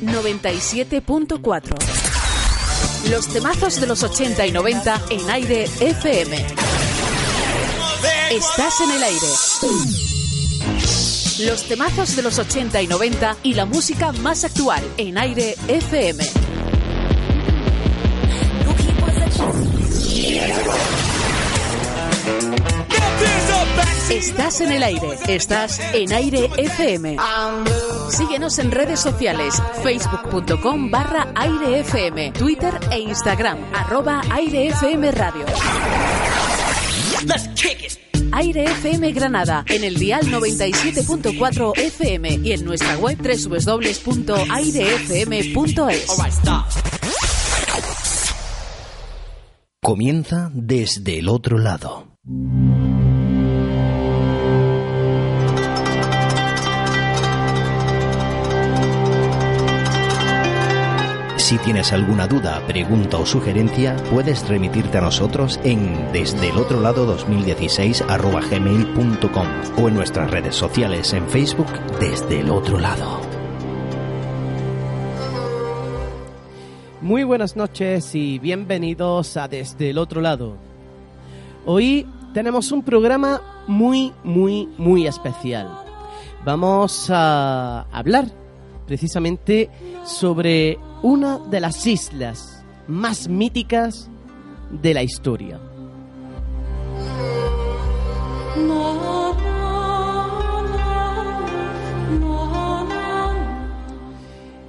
97.4. Los temazos de los 80 y 90 en aire FM. Estás en el aire. Los temazos de los 80 y 90 y la música más actual en aire FM. Estás en el aire, estás en aire FM. Síguenos en redes sociales, facebook.com barra aire FM, Twitter e Instagram, arroba aire FM Radio. Aire FM Granada, en el dial 97.4 FM y en nuestra web www.airefm.es. Comienza desde el otro lado. Si tienes alguna duda, pregunta o sugerencia, puedes remitirte a nosotros en desde el otro lado 2016 gmail.com o en nuestras redes sociales en Facebook desde el otro lado. Muy buenas noches y bienvenidos a Desde el otro lado. Hoy tenemos un programa muy, muy, muy especial. Vamos a hablar precisamente sobre una de las islas más míticas de la historia.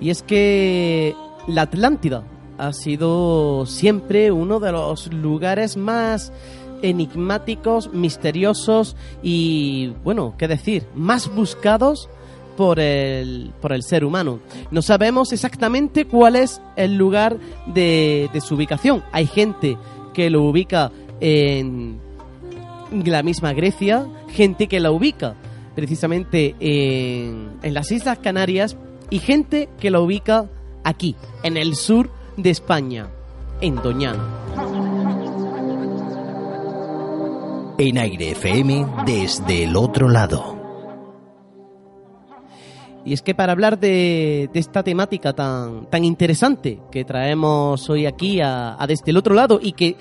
Y es que la Atlántida ha sido siempre uno de los lugares más enigmáticos, misteriosos y, bueno, qué decir, más buscados por el, por el ser humano. No sabemos exactamente cuál es el lugar de, de su ubicación. Hay gente que lo ubica en la misma Grecia, gente que la ubica precisamente en, en las Islas Canarias y gente que la ubica aquí, en el sur de España, en Doñana. En Aire FM desde el otro lado. Y es que para hablar de, de esta temática tan, tan interesante que traemos hoy aquí a, desde el otro lado y que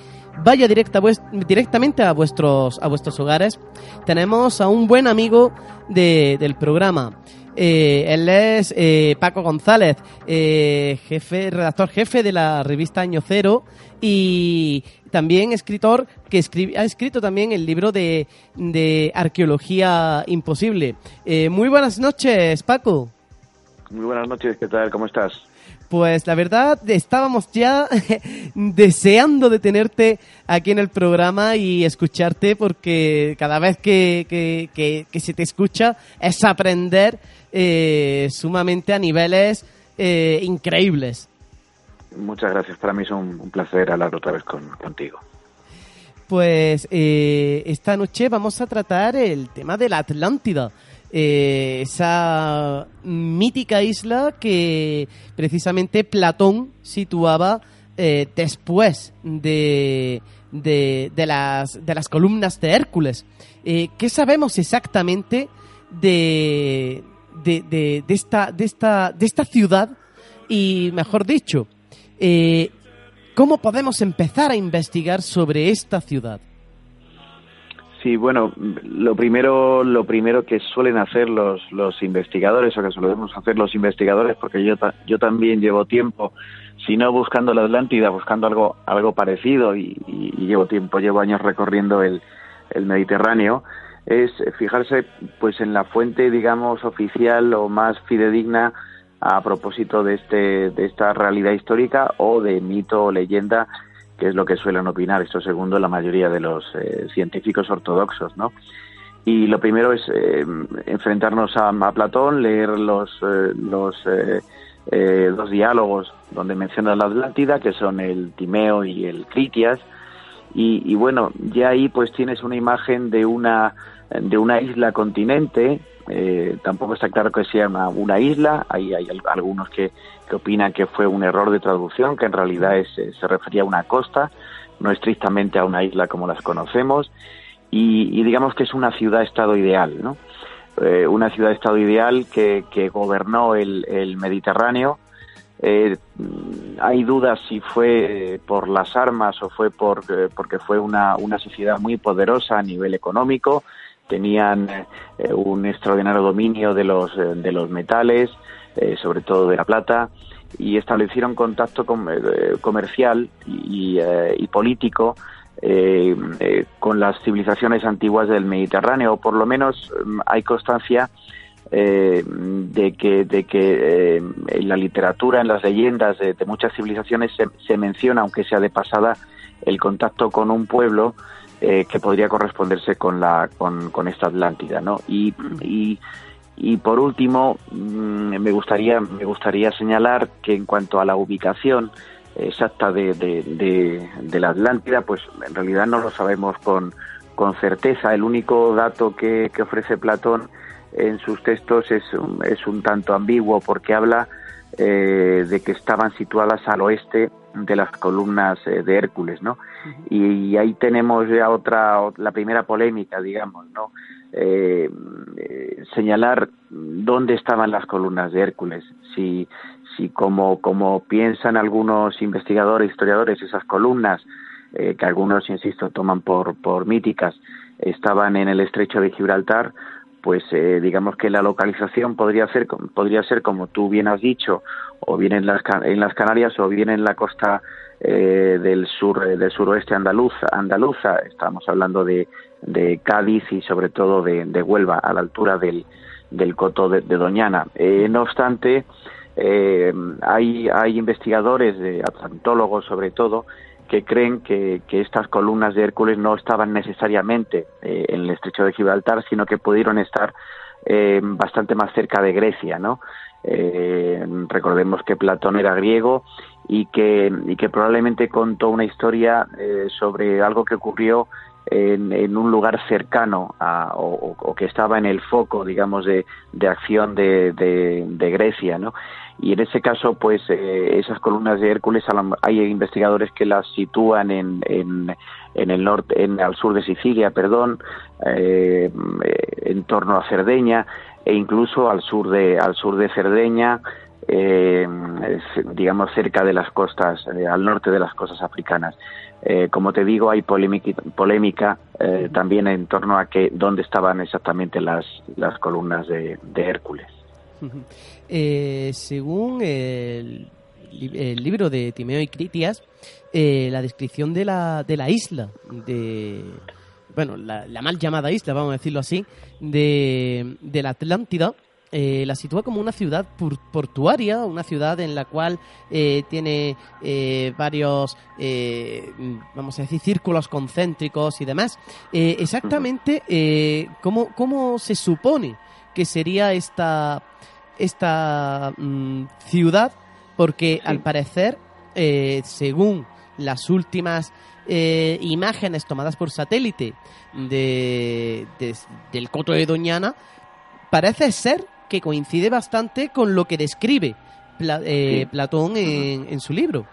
vaya directa, directamente a vuestros, a vuestros hogares, tenemos a un buen amigo de- del programa. Eh, él es eh, Paco González, eh, jefe, redactor jefe de la revista Año Cero y también escritor que ha escrito también el libro de, de Arqueología Imposible. Eh, muy buenas noches, Paco. Muy buenas noches, ¿qué tal? ¿Cómo estás? Pues la verdad, estábamos ya deseando de tenerte aquí en el programa y escucharte porque cada vez que, que- que- que se te escucha es aprender eh, sumamente a niveles eh, increíbles. Muchas gracias, para mí es un, un placer hablar otra vez con, contigo. Pues eh, esta noche vamos a tratar el tema de la Atlántida, eh, esa mítica isla que precisamente Platón situaba eh, después de, de, de las, de las columnas de Hércules. ¿Qué sabemos exactamente de, de, de- de esta, de, esta, de esta ciudad? Y mejor dicho, ¿Cómo podemos empezar a investigar sobre esta ciudad? Sí, bueno, lo primero, lo primero que suelen hacer los, los investigadores, o que solemos hacer los investigadores, porque yo, yo también llevo tiempo, si no buscando la Atlántida, buscando algo, algo parecido, y, y- y llevo tiempo, llevo años recorriendo el, el Mediterráneo, es fijarse pues en la fuente, digamos, oficial o más fidedigna a propósito de, este, de esta realidad histórica o de mito o leyenda, que es lo que suelen opinar, esto segundo la mayoría de los eh, científicos ortodoxos, ¿no? Y lo primero es eh, enfrentarnos a, Platón, leer los, eh, los eh, eh, dos diálogos donde menciona la Atlántida, que son el Timeo y el Critias, y, y bueno, ya ahí pues tienes una imagen de una de una isla continente, eh, tampoco está claro que sea una, isla, hay, hay al- algunos que, que opinan que fue un error de traducción, que en realidad es, eh, se refería a una costa, no estrictamente a una isla como las conocemos, y, digamos que es una ciudad-estado ideal, ¿no? Eh, una ciudad-estado ideal que, que gobernó el, Mediterráneo. Hay dudas si fue por las armas o fue por, porque fue una, una sociedad muy poderosa a nivel económico, tenían un extraordinario dominio de los, de los metales, sobre todo de la plata, y establecieron contacto comercial y, político eh, eh, con las civilizaciones antiguas del Mediterráneo, o por lo menos mm, hay constancia eh, de que, de que en la literatura, en las leyendas de, muchas civilizaciones se, menciona, aunque sea de pasada, el contacto con un pueblo que podría corresponderse con, la, con, con esta Atlántida. ¿no? Y, y, y por último, mm, me, gustaría, me gustaría señalar que en cuanto a la ubicación, exacta de, de, la Atlántida, pues en realidad no lo sabemos con, con certeza. El único dato que, que ofrece Platón en sus textos es, es un tanto ambiguo porque habla eh, de que estaban situadas al oeste de las columnas eh, de Hércules, ¿no? Y, ahí tenemos ya otra, la primera polémica, digamos, ¿no? Eh, señalar dónde estaban las columnas de Hércules, si, si como, como piensan algunos investigadores, historiadores, esas columnas, eh, que algunos, insisto, toman por, por míticas, estaban en el estrecho de Gibraltar, pues eh, digamos que la localización podría ser, podría ser, como tú bien has dicho, o bien en las, en las Canarias o bien en la costa eh, del sur del suroeste andaluza, andaluza estamos hablando de, de Cádiz y sobre todo de, de Huelva a la altura del, del coto de, Doñana no obstante eh, hay, hay investigadores, atlantólogos sobre todo, que creen que, estas columnas de Hércules no estaban necesariamente eh, en el estrecho de Gibraltar, sino que pudieron estar eh, bastante más cerca de Grecia, ¿no? recordemos que Platón era griego y que, y que probablemente contó una historia sobre algo que ocurrió en, un lugar cercano a, o, que estaba en el foco, digamos, de, acción de, de, Grecia, ¿no? Y en ese caso, pues eh, esas columnas de Hércules, hay investigadores que las sitúan en, en, en el norte, en, al sur de Sicilia, perdón, eh, en torno a Cerdeña e incluso al sur de al sur de Cerdeña, eh, digamos cerca de las costas, al norte de las costas africanas. Eh, como te digo, hay polémica, eh, también en torno a que dónde estaban exactamente las, las columnas de, Hércules. Eh, según el, libro de Timeo y Critias, la descripción de la, de la isla, de bueno, la, la, mal llamada isla, vamos a decirlo así, de, de la Atlántida, eh, la sitúa como una ciudad portuaria, una ciudad en la cual eh, tiene eh, varios, vamos a decir, círculos concéntricos y demás. exactamente, ¿cómo, ¿cómo, se supone que sería esta, esta mm, ciudad? Porque al parecer, según las últimas imágenes tomadas por satélite de, del Coto de Doñana, parece ser que coincide bastante con lo que describe eh, Platón en, su libro.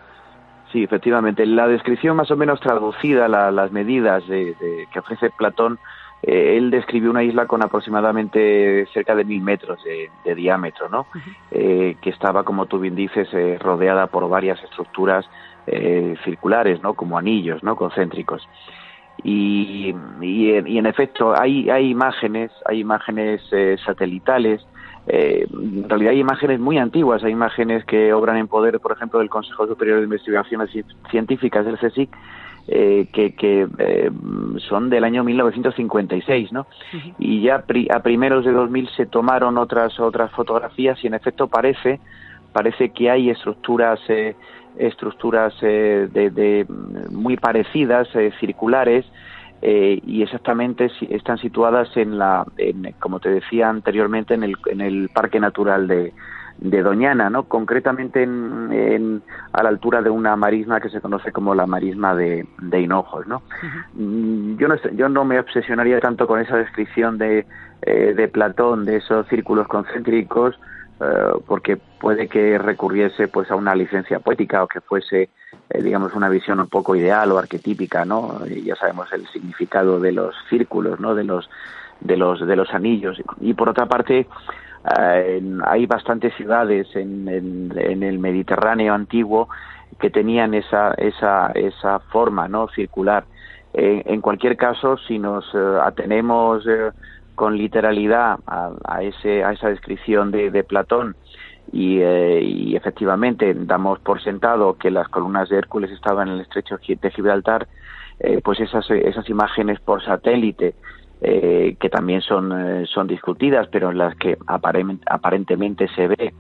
Sí, efectivamente. La descripción más o menos traducida, las medidas de, que ofrece Platón, eh, él describió una isla con aproximadamente cerca de mil metros de, diámetro, ¿no? Eh, que estaba, como tú bien dices, rodeada por varias estructuras circulares, ¿no? Como anillos, ¿no? Concéntricos. Y, y, en efecto hay, hay imágenes, hay imágenes satelitales eh, en realidad hay imágenes muy antiguas, hay imágenes que obran en poder, por ejemplo, del Consejo Superior de Investigaciones Científicas del CSIC, eh, que, que eh, son del año 1956, ¿no? Y ya a primeros de 2000 se tomaron otras otras fotografías y en efecto parece parece que hay estructuras estructuras de, de, muy parecidas circulares eh, y exactamente están situadas en la, como te decía anteriormente, en el, en el Parque Natural de, de Doñana, ¿no? Concretamente en, a la altura de una marisma que se conoce como la marisma de, de Hinojos, ¿no? Mm, yo no yo no me obsesionaría tanto con esa descripción de, eh, de Platón de esos círculos concéntricos eh, porque puede que recurriese pues a una licencia poética o que fuese eh, digamos, una visión un poco ideal o arquetípica, ¿no? ya sabemos el significado de los círculos, ¿no? De los, de los, de los anillos. Y por otra parte, hay bastantes ciudades en, el Mediterráneo antiguo que tenían esa, esa, esa forma no circular. en cualquier caso, si nos atenemos con literalidad a, ese, a esa descripción de, Platón. Eh, y, efectivamente damos por sentado que las columnas de Hércules estaban en el estrecho de Gibraltar, eh, pues esas, esas imágenes por satélite eh, que también son, son discutidas, pero en las que aparentemente se ve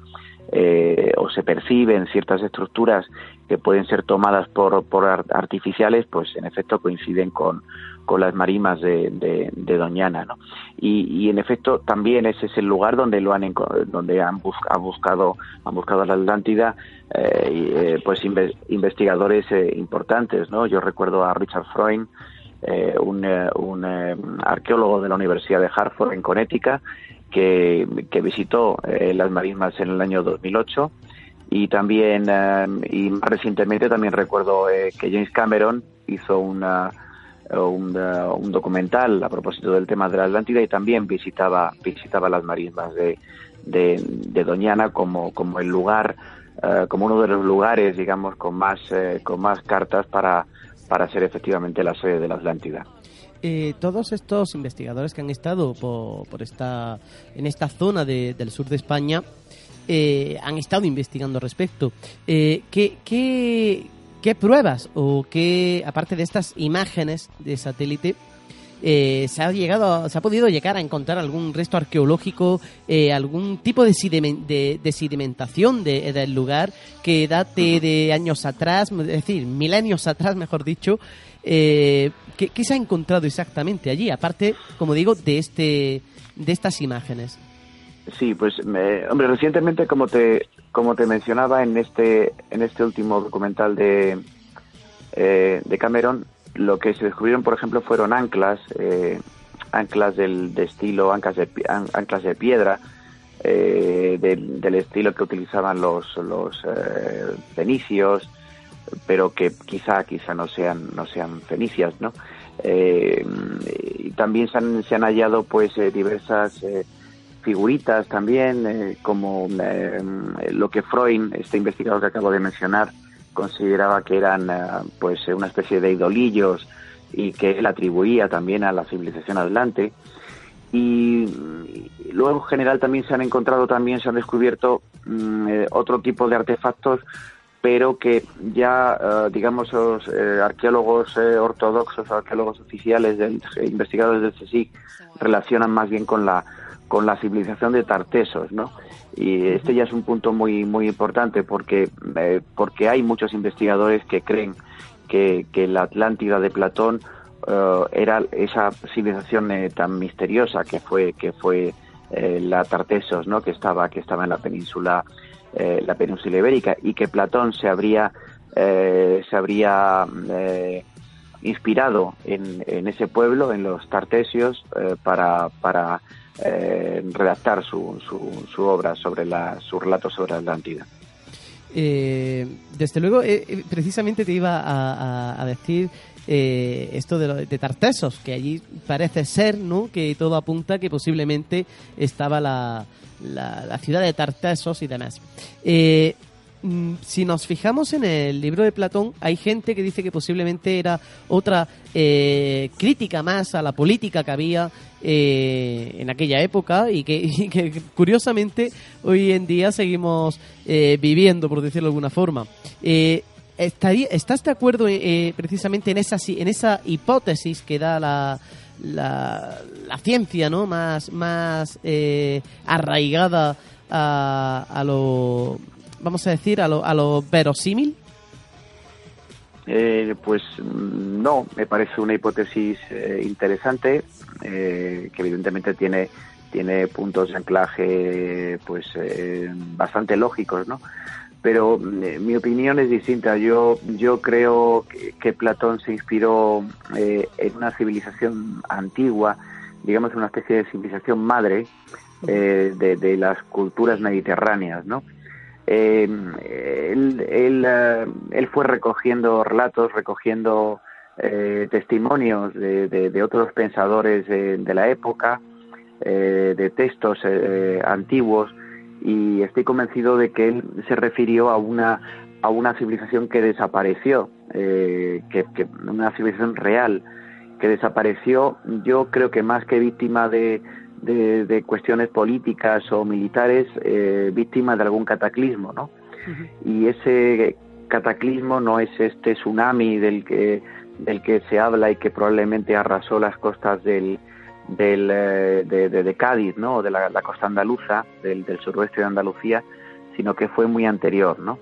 o se perciben ciertas estructuras que pueden ser tomadas por, por artificiales, pues en efecto coinciden con, con las marimas de, de, Doñana, ¿no? Y, en efecto también ese es el lugar donde lo han donde han, buscado han buscado la Atlántida eh, eh, pues investigadores eh, importantes, ¿no? Yo recuerdo a Richard Freund, un, un arqueólogo de la Universidad de Hartford en Connecticut que, que visitó las marismas en el año 2008 y también y más recientemente también recuerdo que James Cameron hizo una un, un, documental a propósito del tema de la Atlántida y también visitaba visitaba las marismas de, de, Doñana como, como el lugar eh, como uno de los lugares digamos con más eh, con más cartas para para ser efectivamente la sede de la Atlántida. Eh, todos estos investigadores que han estado por, por esta en esta zona del sur de España han estado investigando al respecto. ¿qué, qué, ¿Qué pruebas o qué, aparte de estas imágenes de satélite, eh, se ha llegado, se ha podido llegar a encontrar algún resto arqueológico, eh, algún tipo de, de, sedimentación de, del lugar que date de años atrás, es decir, milenios atrás, mejor dicho. Eh, ¿qué, se ha encontrado exactamente allí? Aparte, como digo, de este, de estas imágenes. Sí, pues, hombre, recientemente, como te como te mencionaba en este, en este último documental de, eh, de Cameron, lo que se descubrieron, por ejemplo, fueron anclas, eh, anclas del, de estilo, anclas de, anclas de piedra, eh, del, estilo que utilizaban los, los fenicios, pero que quizá, quizá no sean, no sean fenicias, ¿no? y también se han, se han hallado, pues, diversas figuritas también, eh, como eh, lo que Freud, este investigador que acabo de mencionar, consideraba que eran eh, pues una especie de idolillos y que él atribuía también a la civilización adelante. Y, luego en general también se han encontrado, también se han descubierto mm, otro tipo de artefactos, pero que ya, digamos, los arqueólogos ortodoxos, arqueólogos oficiales, del, investigadores del CSIC, relacionan más bien con la con la civilización de Tartesos, ¿no? Y este ya es un punto muy muy importante porque eh, porque hay muchos investigadores que creen que, que la Atlántida de Platón eh, era esa civilización eh, tan misteriosa que fue que fue la Tartesos, ¿no? Que estaba que estaba en la península la península ibérica y que Platón se habría se habría inspirado en, en, ese pueblo, en los Tartesios, para, para eh, redactar su, su, obra sobre la, su relato sobre la Atlántida. Eh, desde luego, eh, precisamente te iba a, decir esto de, de, Tartesos, que allí parece ser, ¿no? Que todo apunta que posiblemente estaba la, la, ciudad de Tartesos y demás. Mm, si nos fijamos en el libro de Platón, hay gente que dice que posiblemente era otra eh, crítica más a la política que había eh, en aquella época y que, curiosamente hoy en día seguimos eh, viviendo, por decirlo de alguna forma. ¿Estás de acuerdo precisamente en esa, en esa hipótesis que da la, la, ciencia ¿no? más, más arraigada a, a lo vamos a decir, a lo, a lo verosímil? Eh, pues mm, no, me parece una hipótesis eh, interesante eh, que evidentemente tiene tiene puntos de anclaje pues bastante lógicos, ¿no? Pero mi opinión es distinta. Yo yo creo que, Platón se inspiró en una civilización antigua, digamos una especie de civilización madre de las culturas mediterráneas, ¿no? Eh, él, eh, él, fue recogiendo relatos, recogiendo eh, testimonios de, otros pensadores de, la época de textos antiguos y estoy convencido de que él se refirió a una a una civilización que desapareció, que, que, una civilización real que desapareció, yo creo que más que víctima de, de, cuestiones políticas o militares, eh, víctima de algún cataclismo, ¿no? Y ese cataclismo no es este tsunami del que del que se habla y que probablemente arrasó las costas del, del eh, de, Cádiz, ¿no? De la, costa andaluza, del, del suroeste de Andalucía, sino que fue muy anterior, ¿no?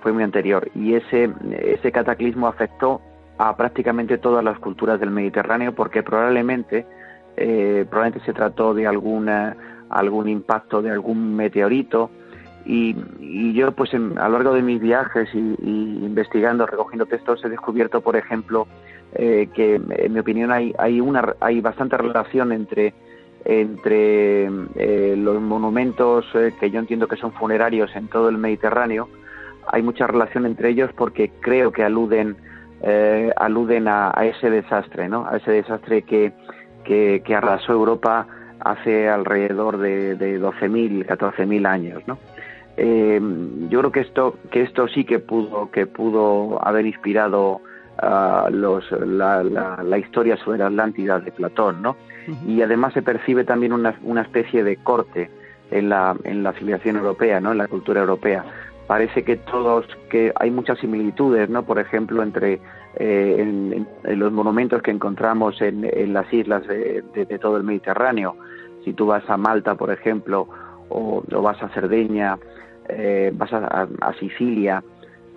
Fue muy anterior y ese ese cataclismo afectó a prácticamente todas las culturas del Mediterráneo porque probablemente eh, probablemente se trató de alguna algún impacto de algún meteorito y, yo pues a lo largo de mis viajes y, investigando recogiendo textos he descubierto por ejemplo eh, que en mi opinión hay hay una hay bastante relación entre entre eh, los monumentos que yo entiendo que son funerarios en todo el Mediterráneo hay mucha relación entre ellos porque creo que aluden eh, aluden a, ese desastre, ¿no? A ese desastre que, que, arrasó Europa hace alrededor de, de 12.000, 14.000 años, ¿no? Eh, yo creo que esto, que esto sí que pudo, que pudo haber inspirado uh, los, la, la, historia sobre la Atlántida de Platón, ¿no? Y además se percibe también una, una especie de corte en la, en la civilización europea, ¿no? En la cultura europea parece que todos que hay muchas similitudes no por ejemplo entre eh, en, los monumentos que encontramos en, las islas de, todo el Mediterráneo. Si tú vas a Malta por ejemplo o, vas a Cerdeña eh, vas a, Sicilia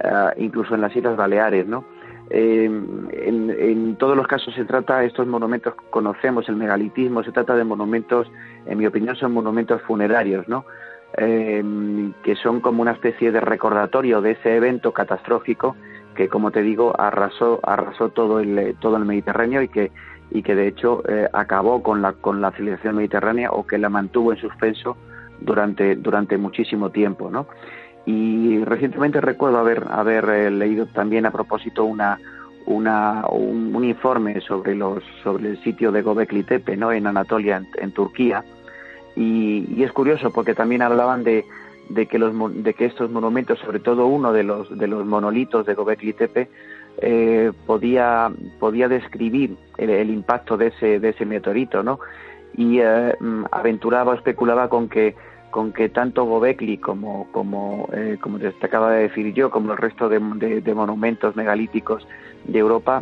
eh, incluso en las islas Baleares no en, en, todos los casos se trata estos monumentos conocemos el megalitismo se trata de monumentos en mi opinión son monumentos funerarios no que son como una especie de recordatorio de ese evento catastrófico que, como te digo, arrasó, arrasó todo el, todo el Mediterráneo y que, y que de hecho eh, acabó con la, con la civilización mediterránea o que la mantuvo en suspenso durante, durante muchísimo tiempo, ¿no? Y recientemente recuerdo haber, haber eh, leído también a propósito una, una, un, informe sobre, los, sobre el sitio de Gobekli Tepe, ¿no? en Anatolia, en Turquía, y, es curioso porque también hablaban de, de, que los, de que estos monumentos, sobre todo uno de los, de los monolitos de Gobekli Tepe, eh, podía, podía describir el, impacto de ese, de ese meteorito, ¿no? Y eh, mm, aventuraba, especulaba con que con que tanto Gobekli como como eh, como te de decir yo, como el resto de, de monumentos megalíticos de Europa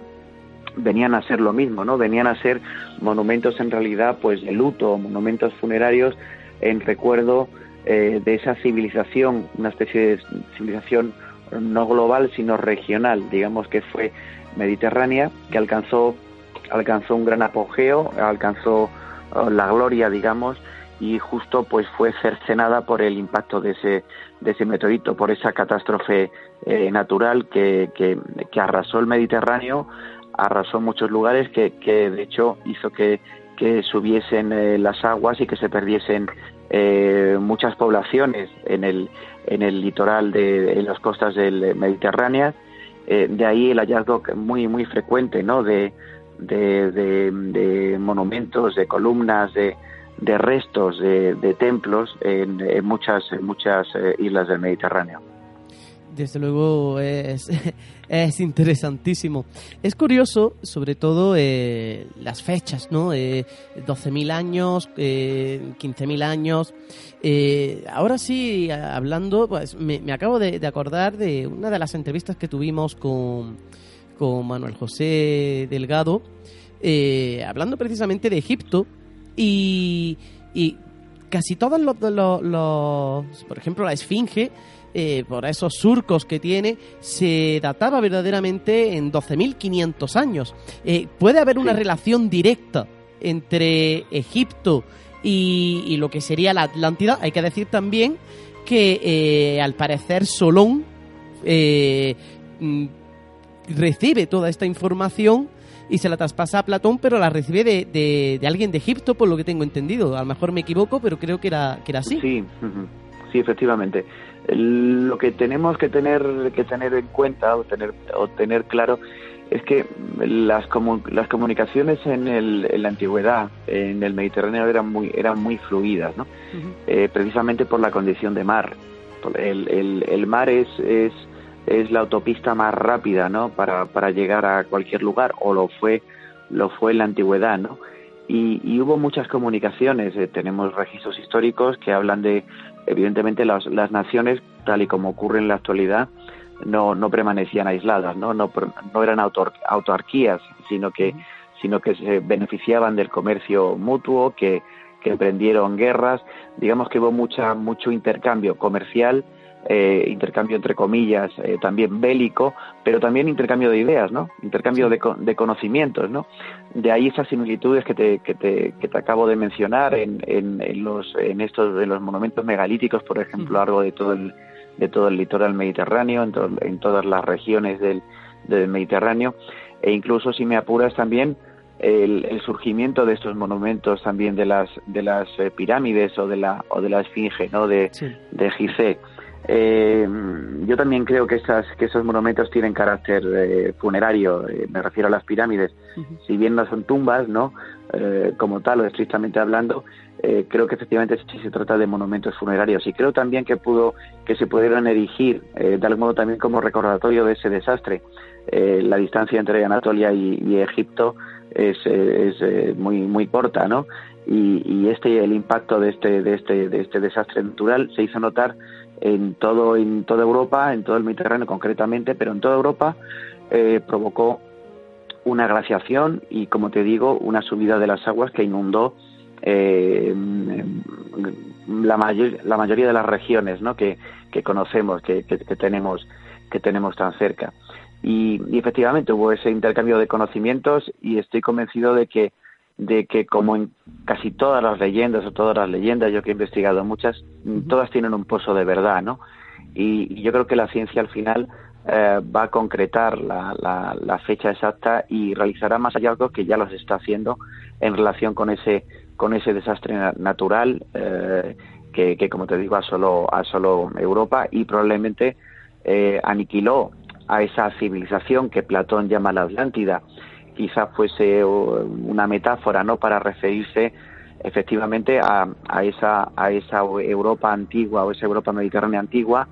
venían a ser lo mismo, ¿no? Venían a ser monumentos en realidad, pues de luto, monumentos funerarios en recuerdo eh, de esa civilización, una especie de civilización no global sino regional, digamos que fue mediterránea, que alcanzó alcanzó un gran apogeo, alcanzó oh, la gloria, digamos, y justo pues fue cercenada por el impacto de ese de ese meteorito, por esa catástrofe eh, natural que, que, que arrasó el Mediterráneo arrasó muchos lugares que, que de hecho hizo que, que subiesen eh, las aguas y que se perdiesen eh, muchas poblaciones en el, en el litoral de en las costas del Mediterráneo. Eh, de ahí el hallazgo muy muy frecuente ¿no? de, de, de, monumentos, de columnas, de, de restos de, templos en, en, muchas, en muchas islas del Mediterráneo desde luego es, es interesantísimo. Es curioso, sobre todo, eh, las fechas, ¿no? Eh, 12.000 años, eh, 15.000 años. Eh, ahora sí, hablando, pues me, acabo de, acordar de una de las entrevistas que tuvimos con, con Manuel José Delgado, eh, hablando precisamente de Egipto y, y casi todos los, los, por ejemplo, la Esfinge, eh, por esos surcos que tiene, se databa verdaderamente en 12.500 años. Eh, ¿Puede haber una relación directa entre Egipto y, lo que sería la Atlántida? Hay que decir también que eh, al parecer Solón mm, recibe toda esta información y se la traspasa a Platón, pero la recibe de, de, alguien de Egipto, por lo que tengo entendido. A lo mejor me equivoco, pero creo que era, que era así. Sí, sí, efectivamente lo que tenemos que tener que tener en cuenta o tener o tener claro es que las, las comunicaciones en, el, en, la antigüedad, en el Mediterráneo, eran muy, eran muy fluidas, ¿no? Eh, precisamente por la condición de mar. El, el, el mar es, es, es, la autopista más rápida ¿no? Para, para, llegar a cualquier lugar, o lo fue, lo fue en la antigüedad. ¿no? Y, y hubo muchas comunicaciones, eh, tenemos registros históricos que hablan de, evidentemente, las, las naciones, tal y como ocurre en la actualidad, no, no permanecían aisladas, no, no, no eran autarquías, sino que, sino que se beneficiaban del comercio mutuo, que, que emprendieron guerras, digamos que hubo mucha, mucho intercambio comercial, eh, intercambio entre comillas, eh, también bélico, pero también intercambio de ideas, ¿no? Intercambio de, de, conocimientos, ¿no? De ahí esas similitudes que te, que te, que te acabo de mencionar en, en, los, en estos de los monumentos megalíticos, por ejemplo, a lo largo de todo el, de todo el litoral mediterráneo, en, en todas las regiones del, del, Mediterráneo, e incluso, si me apuras, también el, surgimiento de estos monumentos también de las de las eh, pirámides o de la o de la esfinge, ¿no? De, de Gizeh. Eh, yo también creo que esas que esos monumentos tienen carácter eh, funerario. Eh, me refiero a las pirámides. Si bien no son tumbas, no, como tal o estrictamente hablando, eh, creo que efectivamente sí se trata de monumentos funerarios y creo también que pudo que se pudieron erigir eh, de algún modo también como recordatorio de ese desastre eh, la distancia entre Anatolia y, Egipto es, es muy muy corta no y, y, este el impacto de este de este de este desastre natural se hizo notar en todo en toda Europa en todo el Mediterráneo concretamente pero en toda Europa provocó una glaciación y como te digo una subida de las aguas que inundó eh, la, mayor, la mayoría de las regiones ¿no? que, que conocemos, que, que, tenemos, que tenemos tan cerca. Y, efectivamente hubo ese intercambio de conocimientos y estoy convencido de que, de que como en casi todas las leyendas o todas las leyendas, yo que he investigado muchas, todas tienen un pozo de verdad, ¿no? Y, yo creo que la ciencia al final eh, va a concretar la, la, la, fecha exacta y realizará más hallazgos que ya los está haciendo en relación con ese con ese desastre natural eh, que, como te digo, asoló, solo Europa y probablemente eh, aniquiló a esa civilización que Platón llama la Atlántida. Quizás fuese una metáfora no para referirse efectivamente a, a, esa, a esa Europa antigua o esa Europa mediterránea antigua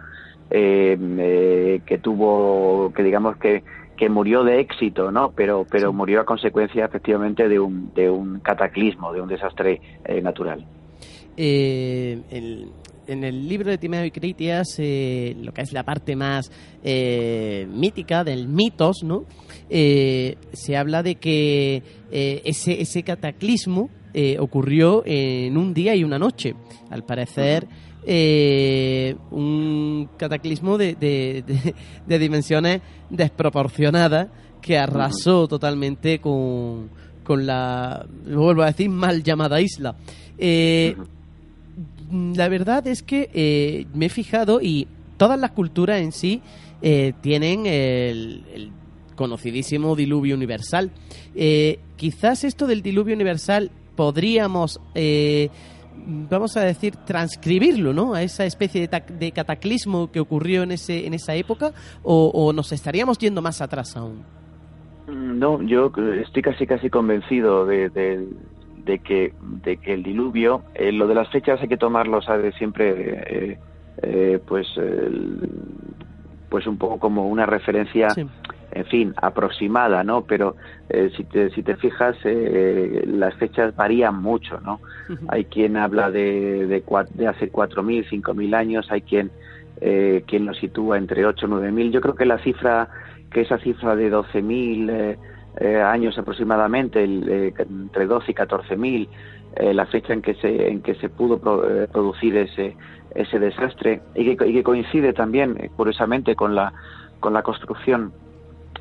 eh, que tuvo, que digamos que que murió de éxito, ¿no? Pero, pero murió a consecuencia efectivamente de un, de un cataclismo, de un desastre eh, natural. Eh, en el libro de Timeo y Critias, eh, lo que es la parte más mítica del mitos, ¿no? se habla de que ese, ese cataclismo ocurrió en un día y una noche. Al parecer, eh, un cataclismo de, de, dimensiones desproporcionadas que arrasó totalmente con, con la, vuelvo a decir, mal llamada isla. Eh, la verdad es que eh, me he fijado y todas las culturas en sí eh, tienen el, conocidísimo diluvio universal. quizás esto del diluvio universal podríamos vamos a decir, transcribirlo, ¿no? A esa especie de, cataclismo que ocurrió en, ese, en esa época, o, nos estaríamos yendo más atrás aún. Mm, no, yo estoy casi casi convencido de, de, que, de que el diluvio, eh, lo de las fechas hay que tomarlo. Siempre, eh, eh, pues, pues un poco como una referencia en fin, aproximada, ¿no? Pero eh, si, te, si te fijas, eh, las fechas varían mucho, ¿no? Hay quien habla de, de, de hace 4.000, 5.000 años, hay quien, eh, quien lo sitúa entre 8 o 9.000. Yo creo que la cifra, que esa cifra de 12.000 eh, eh, años aproximadamente, el, eh, entre 12 y 14.000, eh, la fecha en que se, en que se pudo producir ese, ese desastre, y que, y que coincide también, curiosamente, con la, con la construcción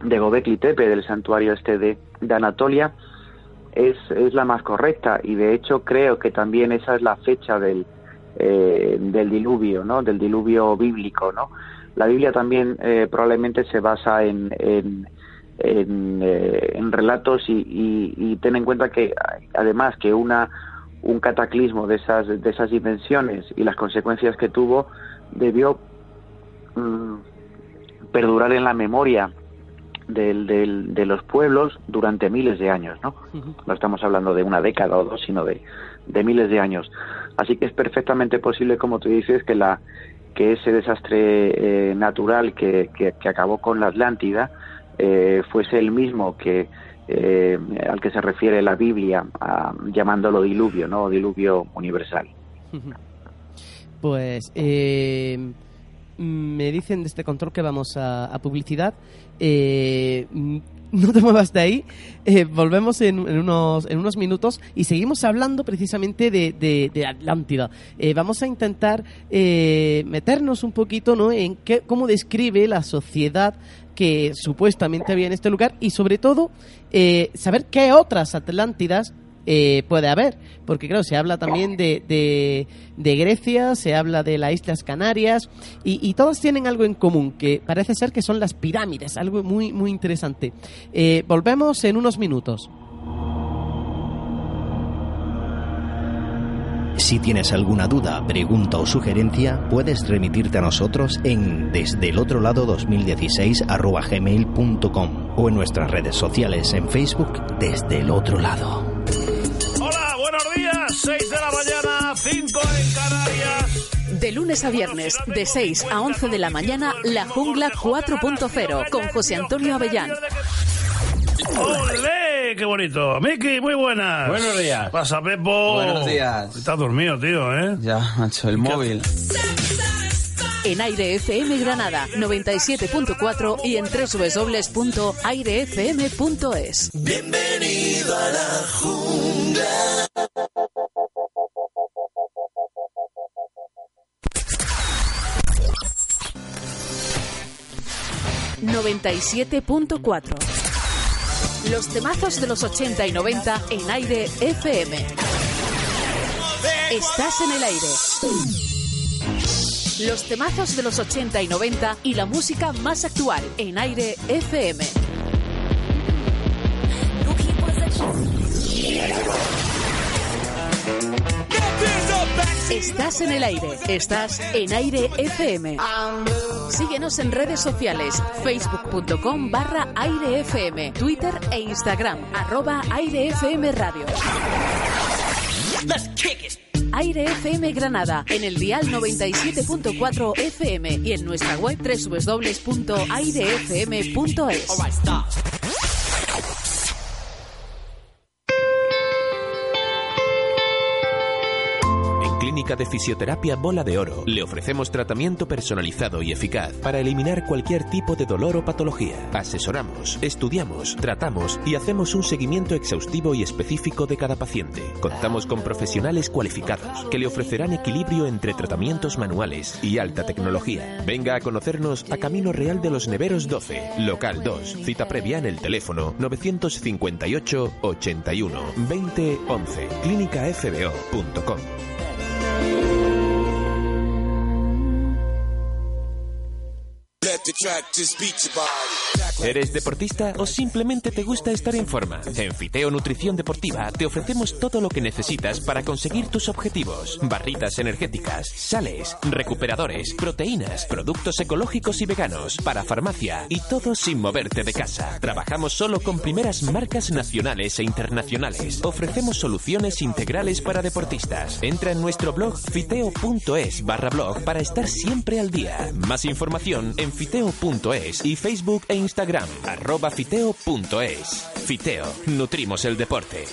de Gobekli Tepe, del santuario este de, Anatolia, es, es, la más correcta y de hecho creo que también esa es la fecha del, eh, del diluvio, ¿no? Del diluvio bíblico, ¿no? La Biblia también eh, probablemente se basa en, en, en, eh, relatos y, y, ten en cuenta que además que una un cataclismo de esas de esas dimensiones y las consecuencias que tuvo debió mm, perdurar en la memoria de los pueblos durante miles de años, ¿no? No estamos hablando de una década o dos, sino de, de miles de años. Así que es perfectamente posible, como tú dices, que la que ese desastre eh, natural que, que, acabó con la Atlántida eh, fuese el mismo que eh, al que se refiere la Biblia, llamándolo diluvio, ¿no? Diluvio universal. Pues me dicen de este control que vamos a, publicidad. Eh, no te muevas de ahí. Eh, volvemos en, unos, en unos minutos y seguimos hablando precisamente de, Atlántida. Eh, vamos a intentar meternos un poquito ¿no? en qué, cómo describe la sociedad que supuestamente había en este lugar y sobre todo saber qué otras Atlántidas eh, puede haber. Porque, claro, se habla también de, de, Grecia, se habla de las Islas Canarias, y, y, todas tienen algo en común, que parece ser que son las pirámides, algo muy, muy interesante. Eh, volvemos en unos minutos. Si tienes alguna duda, pregunta o sugerencia, puedes remitirte a nosotros en desde el otro lado 2016 gmail.com o en nuestras redes sociales en Facebook desde el otro lado. 6 de la mañana, 5 en Canarias. De lunes a viernes, de 6 a 11 de la mañana, La Jungla 4.0 con José Antonio Avellán. ¡Olé! ¡Qué bonito! Miki, muy buenas. Buenos días. Pasa, Pepo. Buenos días. Estás dormido, tío, ¿eh? Ya, macho, el móvil. En Aire FM Granada, 97.4 y en www.airefm.es. Bienvenido a la jungla. 97.4. Los temazos de los 80 y 90 en aire FM. Estás en el aire. Los temazos de los 80 y 90 y la música más actual en aire FM. Estás en el aire. Estás en aire FM. Síguenos en redes sociales, facebook.com barra airefm, Twitter e Instagram, arroba airefm radio. Aire FM Granada, en el dial 97.4 FM y en nuestra web www.airefm.es. de Fisioterapia Bola de Oro le ofrecemos tratamiento personalizado y eficaz para eliminar cualquier tipo de dolor o patología. Asesoramos, estudiamos, tratamos y hacemos un seguimiento exhaustivo y específico de cada paciente. Contamos con profesionales cualificados que le ofrecerán equilibrio entre tratamientos manuales y alta tecnología. Venga a conocernos a Camino Real de los Neveros 12, local 2. Cita previa en el teléfono 958 81 20 11 clínicafbo.com. track, just beat your body. ¿Eres deportista o simplemente te gusta estar en forma? En Fiteo Nutrición Deportiva te ofrecemos todo lo que necesitas para conseguir tus objetivos. Barritas energéticas, sales, recuperadores, proteínas, productos ecológicos y veganos, para farmacia y todo sin moverte de casa. Trabajamos solo con primeras marcas nacionales e internacionales. Ofrecemos soluciones integrales para deportistas. Entra en nuestro blog fiteo.es barra blog para estar siempre al día. Más información en fiteo.es y Facebook e Instagram, arroba fiteo.es. Fiteo, nutrimos el deporte.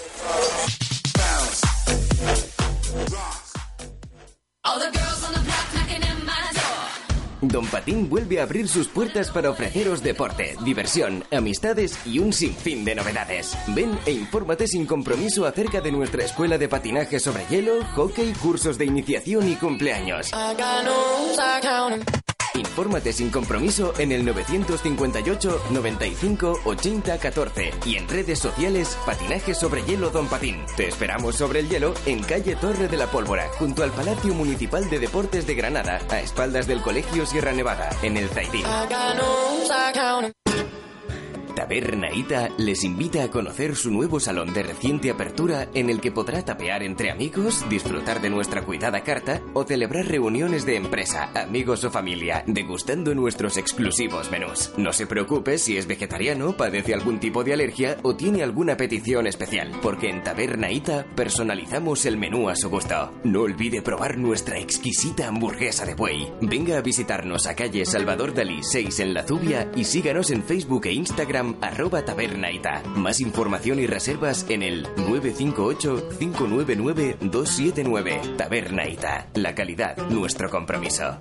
Don Patín vuelve a abrir sus puertas para ofreceros deporte, diversión, amistades y un sinfín de novedades. Ven e infórmate sin compromiso acerca de nuestra escuela de patinaje sobre hielo, hockey, cursos de iniciación y cumpleaños. Infórmate sin compromiso en el 958 95 80 14 y en redes sociales Patinaje sobre Hielo Don Patín. Te esperamos sobre el hielo en calle Torre de la Pólvora, junto al Palacio Municipal de Deportes de Granada, a espaldas del Colegio Sierra Nevada, en el Zaidín. Tabernaita les invita a conocer su nuevo salón de reciente apertura en el que podrá tapear entre amigos, disfrutar de nuestra cuidada carta o celebrar reuniones de empresa, amigos o familia, degustando nuestros exclusivos menús. No se preocupe si es vegetariano, padece algún tipo de alergia o tiene alguna petición especial, porque en Tabernaita personalizamos el menú a su gusto. No olvide probar nuestra exquisita hamburguesa de buey. Venga a visitarnos a calle Salvador Dalí 6 en La Zubia y síganos en Facebook e Instagram arroba tabernaita. Más información y reservas en el 958-599-279. Tabernaita. La calidad, nuestro compromiso.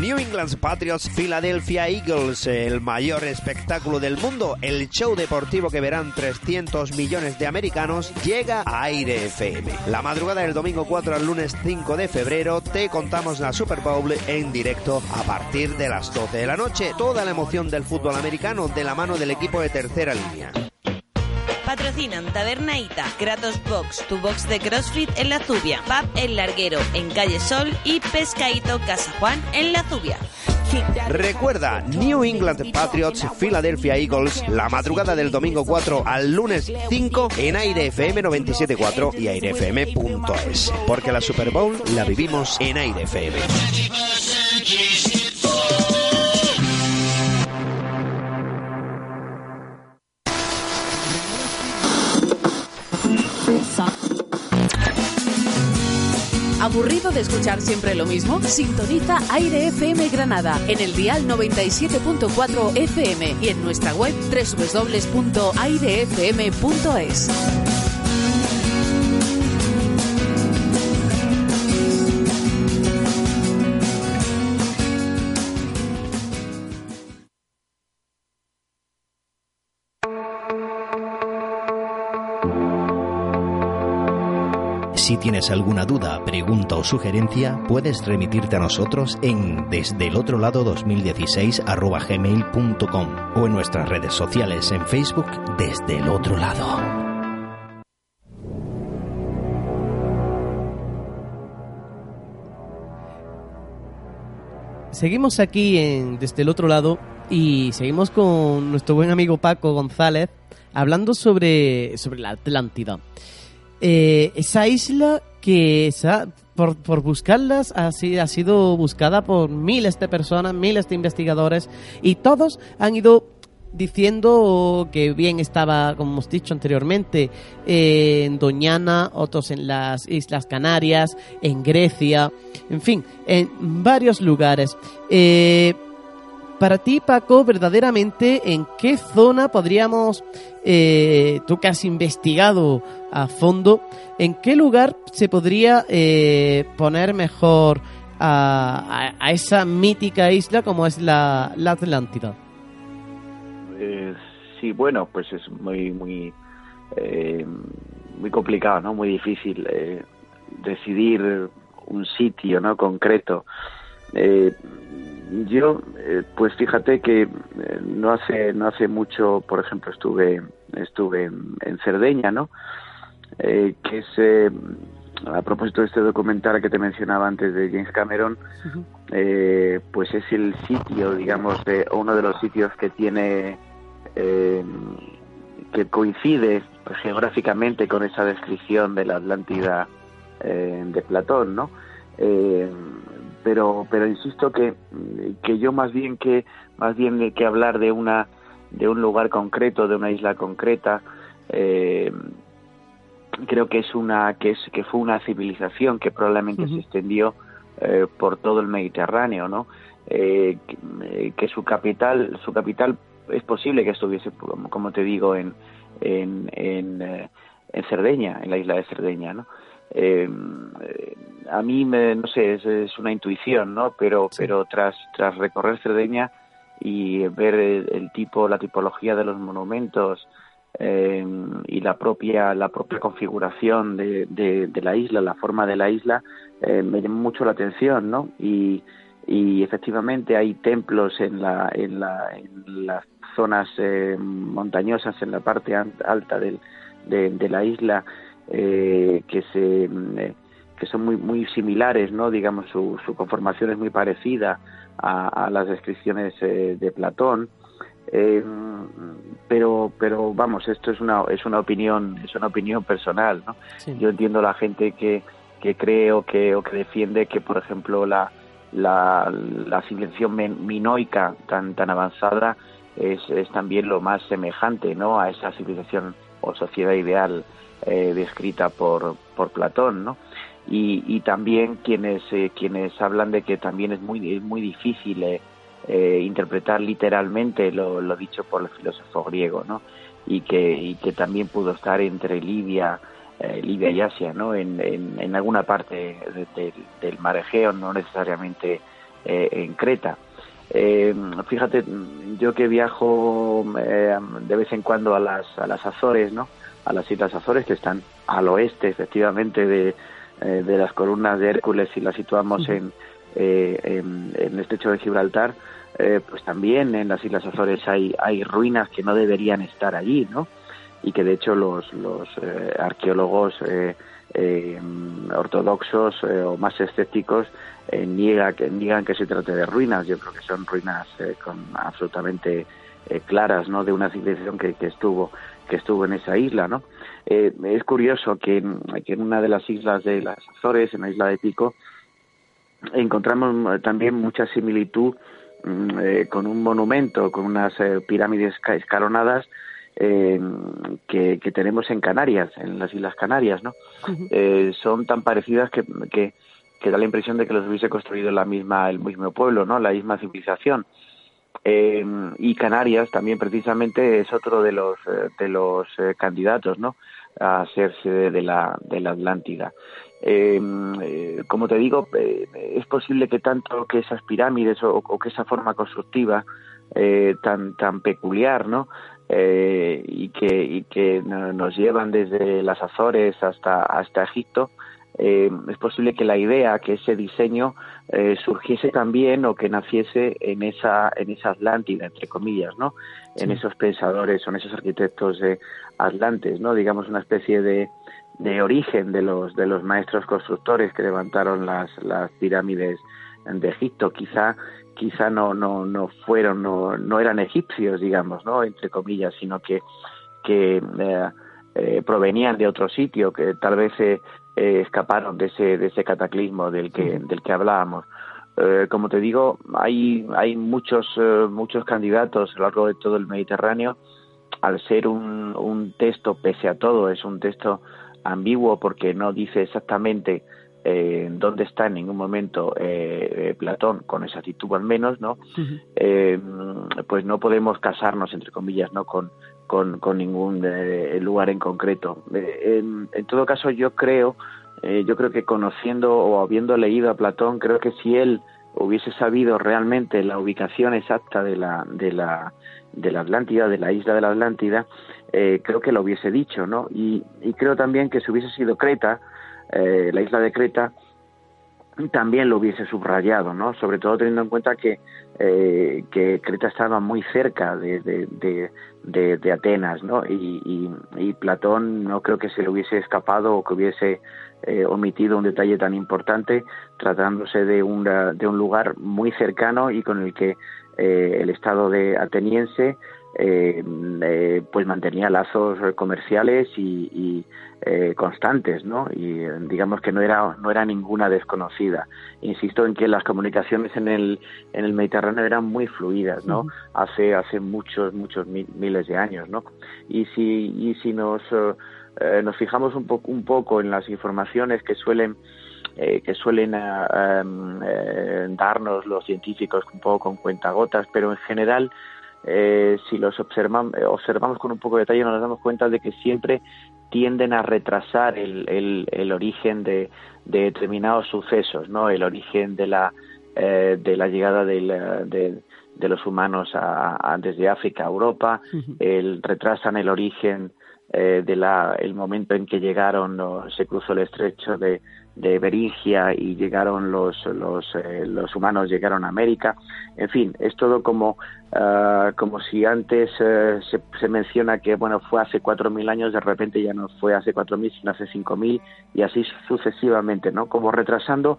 New England Patriots Philadelphia Eagles, el mayor espectáculo del mundo, el show deportivo que verán 300 millones de americanos, llega a Aire FM. La madrugada del domingo 4 al lunes 5 de febrero te contamos la Super Bowl en directo a partir de las 12 de la noche. Toda la emoción del fútbol americano de la mano del equipo de tercera línea. Patrocinan Tabernaita, Kratos Box, tu box de CrossFit en La Zubia, Pub El Larguero en Calle Sol y Pescaito Casa Juan en La Zubia. Recuerda, New England Patriots Philadelphia Eagles, la madrugada del domingo 4 al lunes 5 en Aire FM 97.4 y airefm.es. Porque la Super Bowl la vivimos en Aire FM. ¿Aburrido de escuchar siempre lo mismo? Sintoniza Aire FM Granada en el dial 97.4 FM y en nuestra web www.airefm.es. Si tienes alguna duda, pregunta o sugerencia, puedes remitirte a nosotros en desde el otro lado 2016 arroba gmail.com o en nuestras redes sociales en Facebook desde el otro lado. Seguimos aquí en, desde el otro lado y seguimos con nuestro buen amigo Paco González hablando sobre, sobre la Atlántida. Eh, esa isla que se ha- por, por buscarlas ha, ha sido buscada por miles de personas, miles de investigadores y todos han ido diciendo que bien estaba, como hemos dicho anteriormente, eh, en Doñana, otros en las Islas Canarias, en Grecia, en fin, en varios lugares. Eh, para ti, Paco, verdaderamente, ¿en qué zona podríamos, eh, tú que has investigado a fondo, en qué lugar se podría eh, poner mejor a, esa mítica isla como es la, Atlántida? Eh, sí, bueno, pues es muy, muy, eh, muy complicado, ¿no? Muy difícil eh, decidir un sitio, ¿no? Concreto. Eh, yo, eh, pues fíjate que eh, no hace no hace mucho, por ejemplo, estuve estuve en, en Cerdeña, ¿no? Eh, que es eh, a propósito de este documental que te mencionaba antes de James Cameron, eh, pues es el sitio, digamos, de uno de los sitios que tiene eh, que coincide geográficamente con esa descripción de la Atlántida eh, de Platón, ¿no? Pero pero insisto que que yo más bien que más bien que hablar de una de un lugar concreto, de una isla concreta, eh, creo que es una que es que fue una civilización que probablemente se extendió eh, por todo el Mediterráneo, ¿no? Eh, que, que su capital su capital es posible que estuviese como, como te digo en en en, en Cerdeña, en la isla de Cerdeña, ¿no? A mí me, no sé es, es una intuición, ¿no? Pero pero tras tras recorrer Cerdeña y ver el, el tipo la tipología de los monumentos eh, y la propia la propia configuración de, de, de la isla, la forma de la isla, eh, me llamó mucho la atención, ¿no? Y, y efectivamente hay templos en la en la en las zonas eh, montañosas en la parte alta del, de, de la isla eh, que se eh, que son muy muy similares, ¿no? Digamos, su, su conformación es muy parecida a, las descripciones eh, de Platón. Eh, pero pero vamos esto es una es una opinión es una opinión personal ¿no? yo entiendo la gente que, que cree o que o que defiende que por ejemplo la la, la civilización minoica tan tan avanzada es, es también lo más semejante no a esa civilización o sociedad ideal eh, descrita por, por Platón, ¿no? Y, y también quienes, eh, quienes hablan de que también es muy, muy difícil eh, eh, interpretar literalmente lo, lo, dicho por el filósofo griego, ¿no? Y que, y que también pudo estar entre Libia, eh, Libia y Asia, ¿no? En, en, alguna parte de, de, del mar Egeo, no necesariamente en Creta. Eh, fíjate, yo que viajo eh, de vez en cuando a las, a las Azores, ¿no? A las Islas Azores que están al oeste, efectivamente, de, eh, de las columnas de Hércules y las situamos en, eh, en, en, el estrecho de Gibraltar, eh, pues también en las Islas Azores hay, hay ruinas que no deberían estar allí, ¿no? Y que de hecho los, los eh, arqueólogos eh, ortodoxos o más escépticos eh, niega que, niegan que se trate de ruinas. Yo creo que son ruinas eh, con absolutamente eh, claras, ¿no? De una civilización que, que estuvo que estuvo en esa isla, ¿no? Eh, es curioso que, que en una de las islas de las Azores, en la isla de Pico, encontramos eh, también mucha similitud mm, eh, con un monumento, con unas eh, pirámides escalonadas eh, que, que, tenemos en Canarias, en las Islas Canarias, ¿no? Uh -huh. eh, son tan parecidas que, que, que, da la impresión de que los hubiese construido la misma, el mismo pueblo, ¿no? La misma civilización. Eh, y Canarias también precisamente es otro de los de los candidatos, ¿no? A ser sede de la de la Atlántida. Eh, como te digo, es posible que tanto que esas pirámides o, o que esa forma constructiva tan tan peculiar, ¿no? eh, y que y que nos llevan desde las Azores hasta hasta Egipto eh, es posible que la idea que ese diseño eh, surgiese también o que naciese en esa en esa Atlántida entre comillas no sí. en esos pensadores o en esos arquitectos de atlantes no digamos una especie de de origen de los de los maestros constructores que levantaron las las pirámides de Egipto. Quizá quizá no no no fueron no no eran egipcios digamos no entre comillas sino que que eh, eh, provenían de otro sitio que tal vez eh, escaparon de ese de ese cataclismo del que del que hablábamos eh, como te digo hay hay muchos eh, muchos candidatos a lo largo de todo el Mediterráneo al ser un un texto pese a todo es un texto ambiguo porque no dice exactamente eh, dónde está en ningún momento eh, Platón, con exactitud al menos, ¿no? Uh -huh. eh, pues no podemos casarnos, entre comillas, ¿no? Con, con, con ningún eh, lugar en concreto. Eh, en, todo caso, yo creo, eh, yo creo que conociendo o habiendo leído a Platón, creo que si él hubiese sabido realmente la ubicación exacta de la, de la, de la Atlántida, de la isla de la Atlántida, creo que lo hubiese dicho, ¿no? Y, y creo también que si hubiese sido Creta, la isla de Creta, también lo hubiese subrayado, ¿no? Sobre todo teniendo en cuenta que, eh, que Creta estaba muy cerca de, de, de, Atenas, ¿no? Y, y, y, Platón no creo que se le hubiese escapado o que hubiese eh, omitido un detalle tan importante, tratándose de, una, de un lugar muy cercano y con el que eh, el Estado de ateniense eh, eh, pues mantenía lazos comerciales y, y eh, constantes, ¿no? Y digamos que no era no era ninguna desconocida. Insisto en que las comunicaciones en el en el Mediterráneo eran muy fluidas, ¿no? Uh -huh. Hace hace muchos muchos mil, miles de años, ¿no? Y si y si nos eh, nos fijamos un poco un poco en las informaciones que suelen eh, que suelen uh, um, eh, darnos los científicos un poco con cuentagotas, pero en general eh, si los observamos, observamos con un poco de detalle nos damos cuenta de que siempre tienden a retrasar el, el, el origen de, de, determinados sucesos, ¿no? El origen de la eh, de la llegada del, de, de, los humanos a, a, desde África a Europa, el, retrasan el origen eh, de la, el momento en que llegaron, se cruzó el estrecho de, de Beringia y llegaron los, los, eh, los humanos llegaron a América. En fin, es todo como, ah, como si antes eh, se, se, menciona que bueno fue hace 4.000 años, de repente ya no fue hace 4.000, sino hace 5.000 y así sucesivamente, ¿no? Como retrasando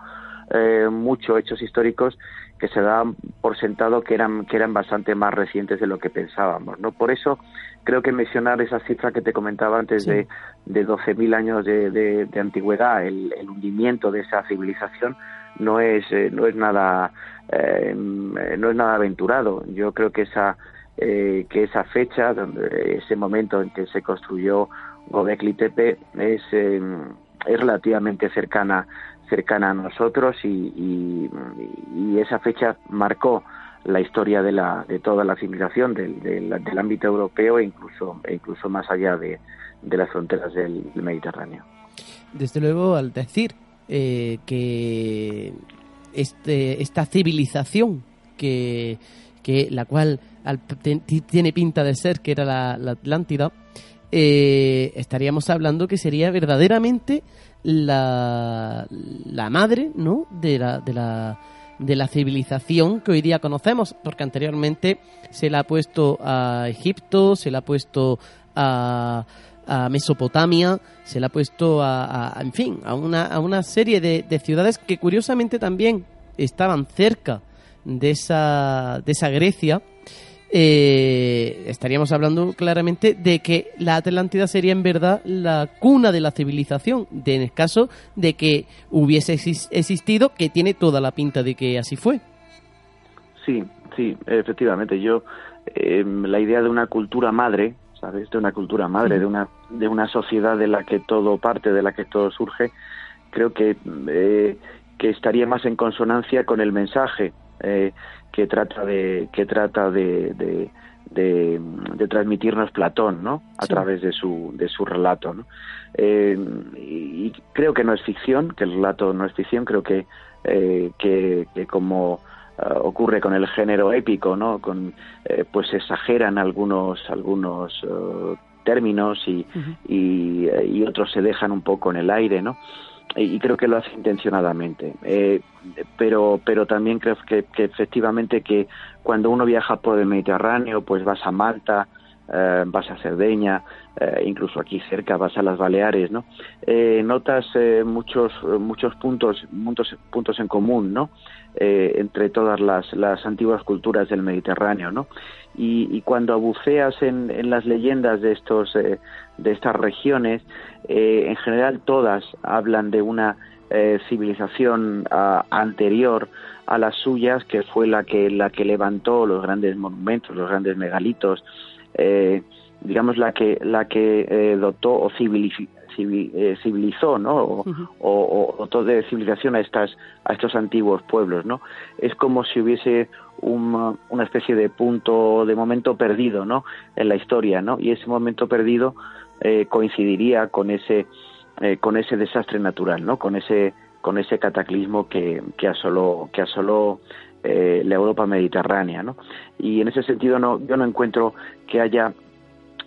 eh, muchos hechos históricos que se daban por sentado que eran, que eran bastante más recientes de lo que pensábamos. ¿no? Por eso creo que mencionar esa cifra que te comentaba antes de, de 12.000 años de, de, antigüedad, el, hundimiento de esa civilización, no es, eh, no es, nada, eh, no es nada aventurado. Yo creo que esa, que esa fecha, donde, ese momento en que se construyó Gobekli Tepe, es, es relativamente cercana cercana a nosotros y, esa fecha marcó la historia de, la, de toda la civilización del, del, ámbito europeo e incluso, e incluso más allá de, las fronteras del, Mediterráneo. Desde luego, al decir eh, que este, esta civilización que, que la cual tiene pinta de ser que era la, Atlántida, eh, estaríamos hablando que sería verdaderamente la, la madre ¿no? de, la, de, la, de la civilización que hoy día conocemos, porque anteriormente se la ha puesto a Egipto, se la ha puesto a, a Mesopotamia, se la ha puesto a, en fin, a una, a una serie de, de, ciudades que curiosamente también estaban cerca de esa, de esa Grecia eh, estaríamos hablando claramente de que la Atlántida sería en verdad la cuna de la civilización, de, en el caso de que hubiese existido, que tiene toda la pinta de que así fue. Sí, sí, efectivamente. Yo, eh, la idea de una cultura madre, ¿sabes? De una cultura madre, de, una, de una sociedad de la que todo parte, de la que todo surge, creo que, eh, que estaría más en consonancia con el mensaje. Eh, que trata de que trata de, de, de, transmitirnos Platón no a través de su de su relato ¿no? Eh, y creo que no es ficción que el relato no es ficción creo que eh, que, como ah, ocurre con el género épico no con eh, pues exageran algunos algunos uh, términos y, y, y otros se dejan un poco en el aire no y creo que lo hace intencionadamente. Eh, pero, pero también creo que, efectivamente que cuando uno viaja por el Mediterráneo, pues vas a Malta, eh, vas a Cerdeña, eh, incluso aquí cerca vas a las Baleares, ¿no? notas muchos muchos puntos puntos puntos en común, ¿no? entre todas las, las antiguas culturas del Mediterráneo, ¿no? Y, cuando buceas en, en, las leyendas de estos de estas regiones, eh, en general todas hablan de una eh, civilización ah, anterior a las suyas, que fue la que la que levantó los grandes monumentos, los grandes megalitos, eh, digamos la que la que dotó o civilizó, ¿no? O, o, dotó de civilización a estas a estos antiguos pueblos, ¿no? Es como si hubiese una especie de punto de momento perdido, ¿no? En la historia, ¿no? Y ese momento perdido eh, coincidiría con ese eh, con ese desastre natural, ¿no? Con ese con ese cataclismo que, que asoló que asoló eh, la Europa mediterránea, ¿no? Y en ese sentido no yo no encuentro que haya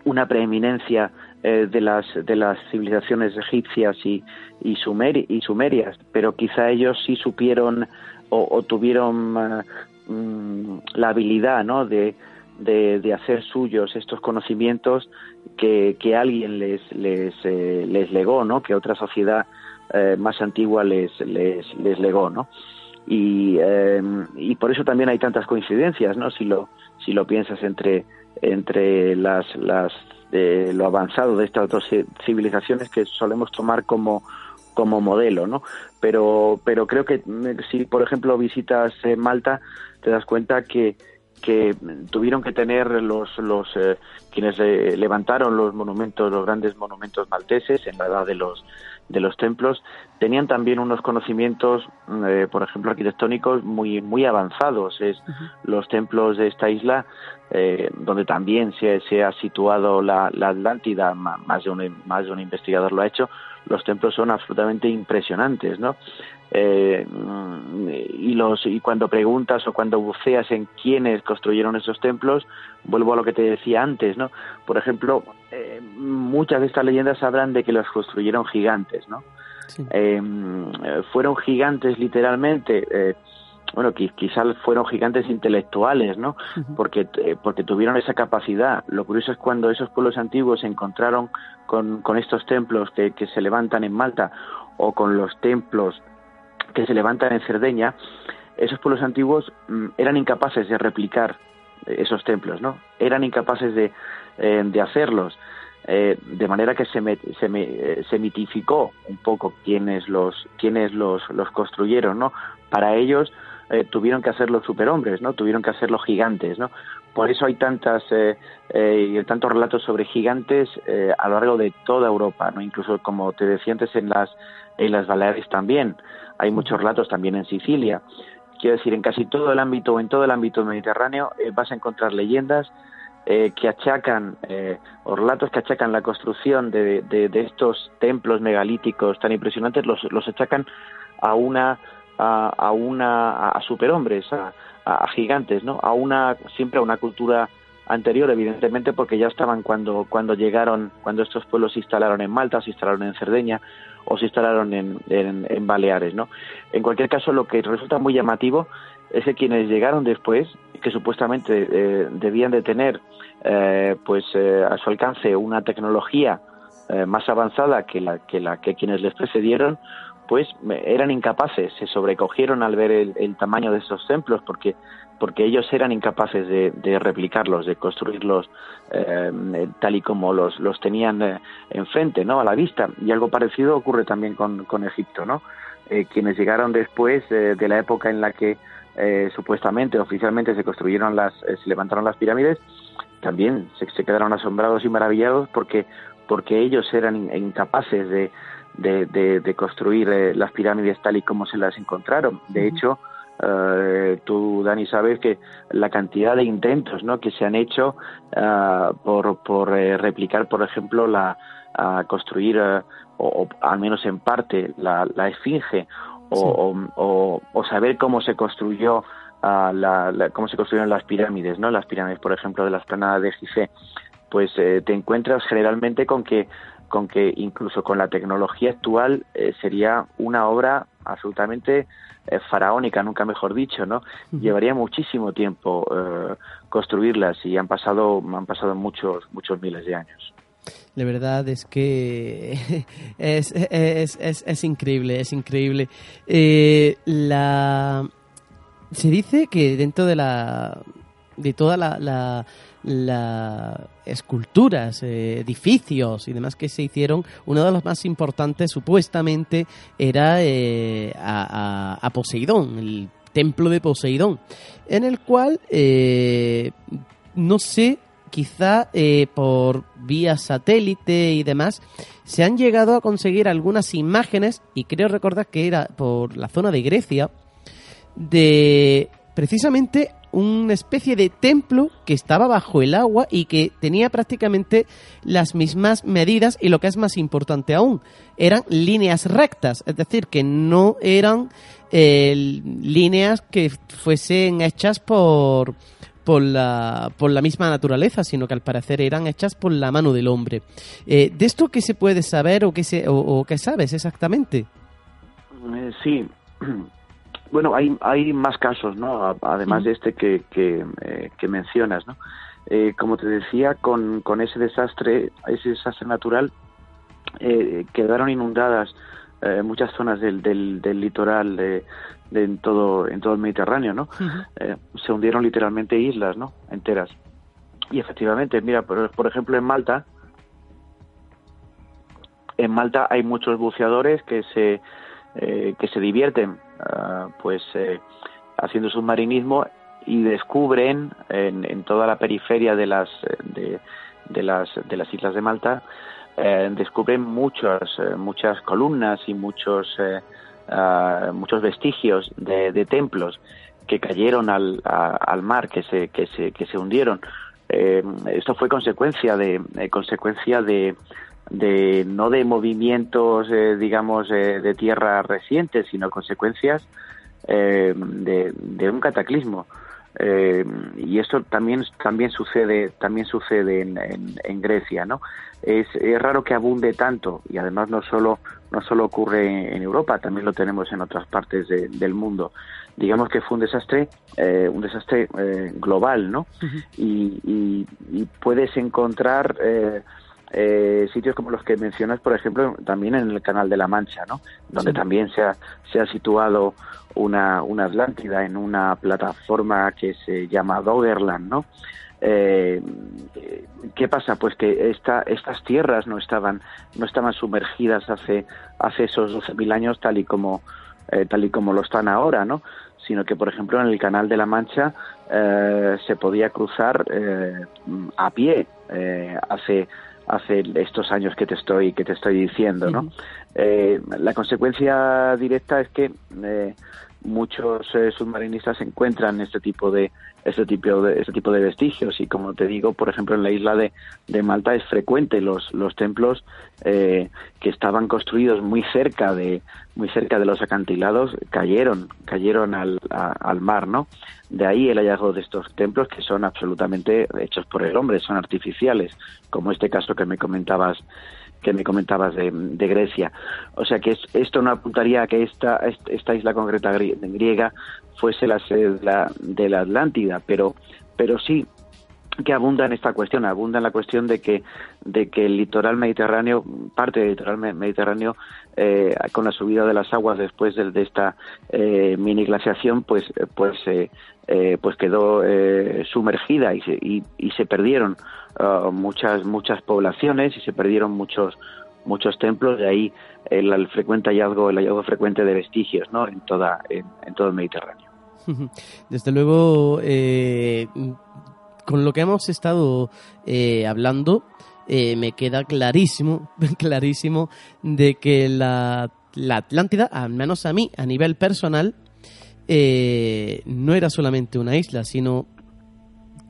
una preeminencia de las de las civilizaciones egipcias y y, y sumerias, pero quizá ellos sí supieron o, tuvieron mm, la habilidad, ¿no? De de, hacer suyos estos conocimientos que, que alguien les, les, eh, les legó, ¿no? que otra sociedad eh, más antigua les, les, les legó. ¿no? Y, y por eso también hay tantas coincidencias, ¿no? si, lo, si lo piensas entre, entre las, las, lo avanzado de estas dos civilizaciones que solemos tomar como, como modelo, ¿no? Pero, pero creo que mm, si, por ejemplo, visitas Malta, te das cuenta que, que tuvieron que tener los, los eh, quienes eh, levantaron los monumentos, los grandes monumentos malteses en la edad de los de los templos, tenían también unos conocimientos, mm, eh, por ejemplo, arquitectónicos muy muy avanzados. Es los templos de esta isla donde también se, se, ha situado la, la Atlántida, más de, un, más de un investigador lo ha hecho, los templos son absolutamente impresionantes, ¿no? Eh, y los y cuando preguntas o cuando buceas en quiénes construyeron esos templos vuelvo a lo que te decía antes no por ejemplo eh, muchas de estas leyendas hablan de que los construyeron gigantes no eh, fueron gigantes literalmente eh, bueno, quizás fueron gigantes intelectuales, ¿no? Porque, porque tuvieron esa capacidad. Lo curioso es cuando esos pueblos antiguos se encontraron con, con estos templos que, que, se levantan en Malta o con los templos que se levantan en Cerdeña, esos pueblos antiguos mm, eran incapaces de replicar eh, esos templos, ¿no? Eran incapaces de, eh, de hacerlos. de manera que se, se, se, mitificó un poco quienes los quienes los, los construyeron, ¿no? Para ellos eh, tuvieron que hacer los superhombres, ¿no? Tuvieron que hacer los gigantes, ¿no? Por eso hay tantas eh, eh, tantos relatos sobre gigantes a lo largo de toda Europa, ¿no? Incluso como te decía antes en las en las Baleares también hay muchos relatos también en Sicilia. Quiero decir, en casi todo el ámbito, en todo el ámbito mediterráneo, vas a encontrar leyendas que achacan, o relatos que achacan la construcción de, de, de, estos templos megalíticos tan impresionantes, los, los achacan a una a, una a superhombres, a, a, gigantes, ¿no? A una siempre a una cultura anterior, evidentemente, porque ya estaban cuando cuando llegaron, cuando estos pueblos se instalaron en Malta, se instalaron en Cerdeña o se instalaron en, en, Baleares, ¿no? En cualquier caso, lo que resulta muy llamativo es que quienes llegaron después, que supuestamente eh, debían de tener, eh, pues eh, a su alcance una tecnología más avanzada que la que quienes les precedieron, pues eran incapaces, se sobrecogieron al ver el, tamaño de esos templos porque porque ellos eran incapaces de, replicarlos, de construirlos eh, tal y como los, los tenían eh, enfrente, ¿no? A la vista. Y algo parecido ocurre también con, con Egipto, ¿no? Eh, quienes llegaron después de la época en la que supuestamente, oficialmente se construyeron las, se levantaron las pirámides, también se, se, quedaron asombrados y maravillados porque porque ellos eran incapaces de, de, construir eh, las pirámides tal y como se las encontraron. De hecho, eh, tú, Dani, sabes que la cantidad de intentos ¿no? que se han hecho eh, por, por replicar, por ejemplo, la, construir, o, al menos en parte, la, la esfinge, o, o, saber cómo se construyó la, cómo se construyeron las pirámides, ¿no? Las pirámides, por ejemplo, de la esplanada de Gizeh, pues te encuentras generalmente con que con que incluso con la tecnología actual eh, sería una obra absolutamente eh, faraónica, nunca mejor dicho, ¿no? Llevaría muchísimo tiempo eh, construirlas y han pasado han pasado muchos muchos miles de años. La verdad es que es, es, es, es increíble, es increíble. la se dice que dentro de la de toda la las esculturas, eh, edificios y demás que se hicieron, uno de los más importantes supuestamente era eh, a, Poseidón, el templo de Poseidón, en el cual, eh, no sé, quizá por vía satélite y demás, se han llegado a conseguir algunas imágenes, y creo recordar que era por la zona de Grecia, de precisamente una especie de templo que estaba bajo el agua y que tenía prácticamente las mismas medidas y lo que es más importante aún, eran líneas rectas, es decir, que no eran eh, líneas que fuesen hechas por, por la, por la misma naturaleza, sino que al parecer eran hechas por la mano del hombre. Eh, ¿De esto qué se puede saber o qué, se, o qué sabes exactamente? Eh, sí, bueno, hay, hay más casos, ¿no? Además de este que, que, eh, que mencionas, ¿no? Eh, como te decía, con, con ese desastre, ese desastre natural, eh, quedaron inundadas muchas zonas del, del, del litoral de, de, en todo en todo el Mediterráneo, ¿no? se hundieron literalmente islas, ¿no? Enteras. Y efectivamente, mira, por, por ejemplo, en Malta, en Malta hay muchos buceadores que se que se divierten Ah, pues eh, haciendo submarinismo y descubren en, toda la periferia de las de, las de las islas de Malta eh, descubren muchas eh, muchas columnas y muchos ah, muchos vestigios de, templos que cayeron al, al mar que se que se que se hundieron. Esto fue consecuencia de consecuencia de de no de movimientos digamos de tierra recientes sino consecuencias de, de, un cataclismo. Eh, y esto también también sucede también sucede en, en, Grecia no es, es, raro que abunde tanto y además no solo no solo ocurre en Europa también lo tenemos en otras partes del mundo. Digamos que fue un desastre eh, un desastre eh, global no y, y, y, puedes encontrar eh, sitios como los que mencionas, por ejemplo, también en el Canal de la Mancha, ¿no? Donde también se ha, se ha situado una, una Atlántida en una plataforma que se llama Doggerland, ¿no? Eh, ¿Qué pasa? Pues que esta, estas tierras no estaban, no estaban sumergidas hace, hace esos 12.000 años tal y como, eh, tal y como lo están ahora, ¿no? Sino que, por ejemplo, en el Canal de la Mancha eh, se podía cruzar a pie hace hace estos años que te estoy que te estoy diciendo no eh, la consecuencia directa es que eh, muchos eh, submarinistas encuentran este tipo de este tipo de este tipo de vestigios. Y como te digo por ejemplo en la isla de, Malta es frecuente los los templos eh, que estaban construidos muy cerca de muy cerca de los acantilados cayeron cayeron al, al mar no de ahí el hallazgo de estos templos que son absolutamente hechos por el hombre son artificiales como este caso que me comentabas que me comentabas de, Grecia. O sea que esto no apuntaría a que esta, esta isla concreta griega fuese la sede de la, Atlántida, pero, pero sí que abunda en esta cuestión, abunda en la cuestión de que, de que el litoral mediterráneo, parte del litoral mediterráneo, eh, con la subida de las aguas después de, de esta eh, mini glaciación, pues, pues, eh, eh pues quedó eh, sumergida y se, y, y se perdieron Uh, muchas muchas poblaciones y se perdieron muchos muchos templos. De ahí el, frecuente hallazgo el hallazgo frecuente de vestigios no en toda en, todo el Mediterráneo. Desde luego eh, con lo que hemos estado eh, hablando eh, me queda clarísimo clarísimo de que la, la Atlántida al menos a mí a nivel personal no era solamente una isla sino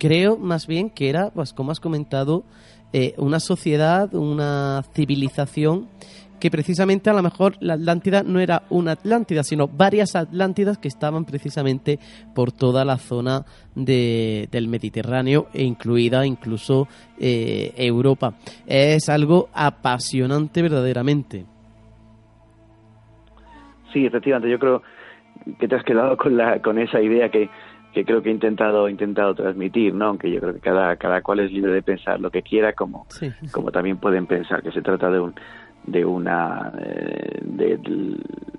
creo más bien que era, pues como has comentado, eh, una sociedad, una civilización que precisamente a lo mejor la Atlántida no era una Atlántida, sino varias Atlántidas que estaban precisamente por toda la zona de, del Mediterráneo e incluida incluso eh, Europa. Es algo apasionante verdaderamente. Sí, efectivamente, yo creo que te has quedado con, la, con esa idea que que creo que he intentado intentado transmitir, ¿no? Aunque yo creo que cada cada cual es libre de pensar lo que quiera, como como también pueden pensar que se trata de un de una eh, de,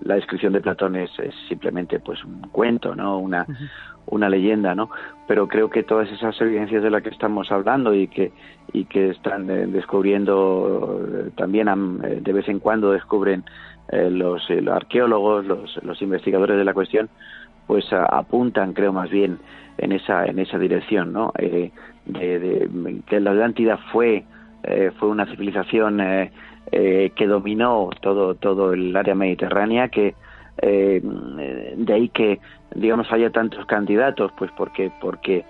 la descripción de Platón es, simplemente pues un cuento, ¿no? Una una leyenda, ¿no? Pero creo que todas esas evidencias de las que estamos hablando y que y que están eh, descubriendo eh, también de vez en cuando descubren los, los arqueólogos, los, los investigadores de la cuestión, pues apuntan, creo más bien, en esa en esa dirección, ¿no? Eh, de, que la Atlántida fue eh, fue una civilización eh, que dominó todo todo el área mediterránea, que de ahí que digamos haya tantos candidatos, pues porque porque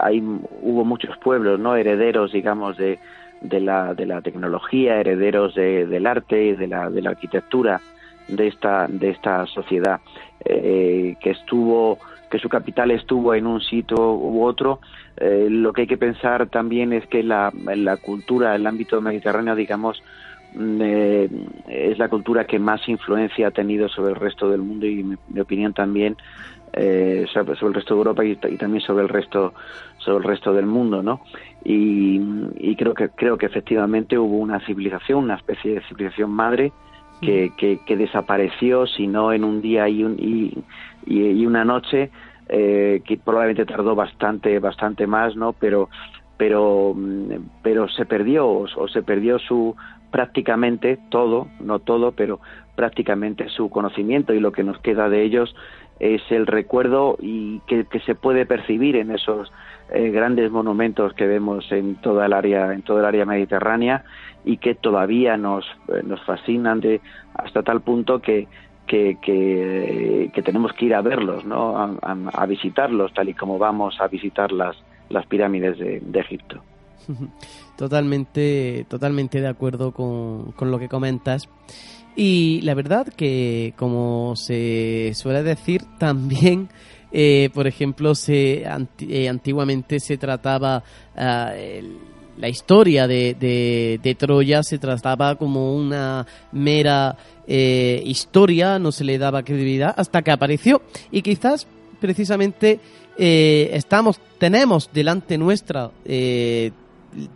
hay hubo muchos pueblos, no herederos, digamos de de la de la tecnología, herederos de, del arte de la de la arquitectura de esta de esta sociedad eh, que estuvo que su capital estuvo en un sitio u otro. Eh, lo que hay que pensar también es que la, la cultura el ámbito mediterráneo digamos mm, eh, es la cultura que más influencia ha tenido sobre el resto del mundo y mi, mi opinión también eh, sobre, el resto de Europa y, y, también sobre el resto sobre el resto del mundo no y, y creo que creo que efectivamente hubo una civilización una especie de civilización madre que, que, desapareció, si no en un día y, un, y, y, una noche, eh, que probablemente tardó bastante, bastante más, ¿no? Pero, pero, mm, pero se perdió, o, se perdió su prácticamente todo, no todo, pero prácticamente su conocimiento y lo que nos queda de ellos es el recuerdo y que, que se puede percibir en esos eh, grandes monumentos que vemos en toda el área en toda el área mediterránea y que todavía nos, eh, nos fascinan de hasta tal punto que que, que, tenemos que ir a verlos, ¿no? A, visitarlos, tal y como vamos a visitar las, las pirámides de, Egipto. Totalmente, totalmente de acuerdo con, con lo que comentas. Y la verdad que, como se suele decir, también eh, por ejemplo, se eh, antiguamente se trataba ah, la historia de, de, Troya se trataba como una mera eh, historia, no se le daba credibilidad hasta que apareció. Y quizás precisamente estamos tenemos delante nuestra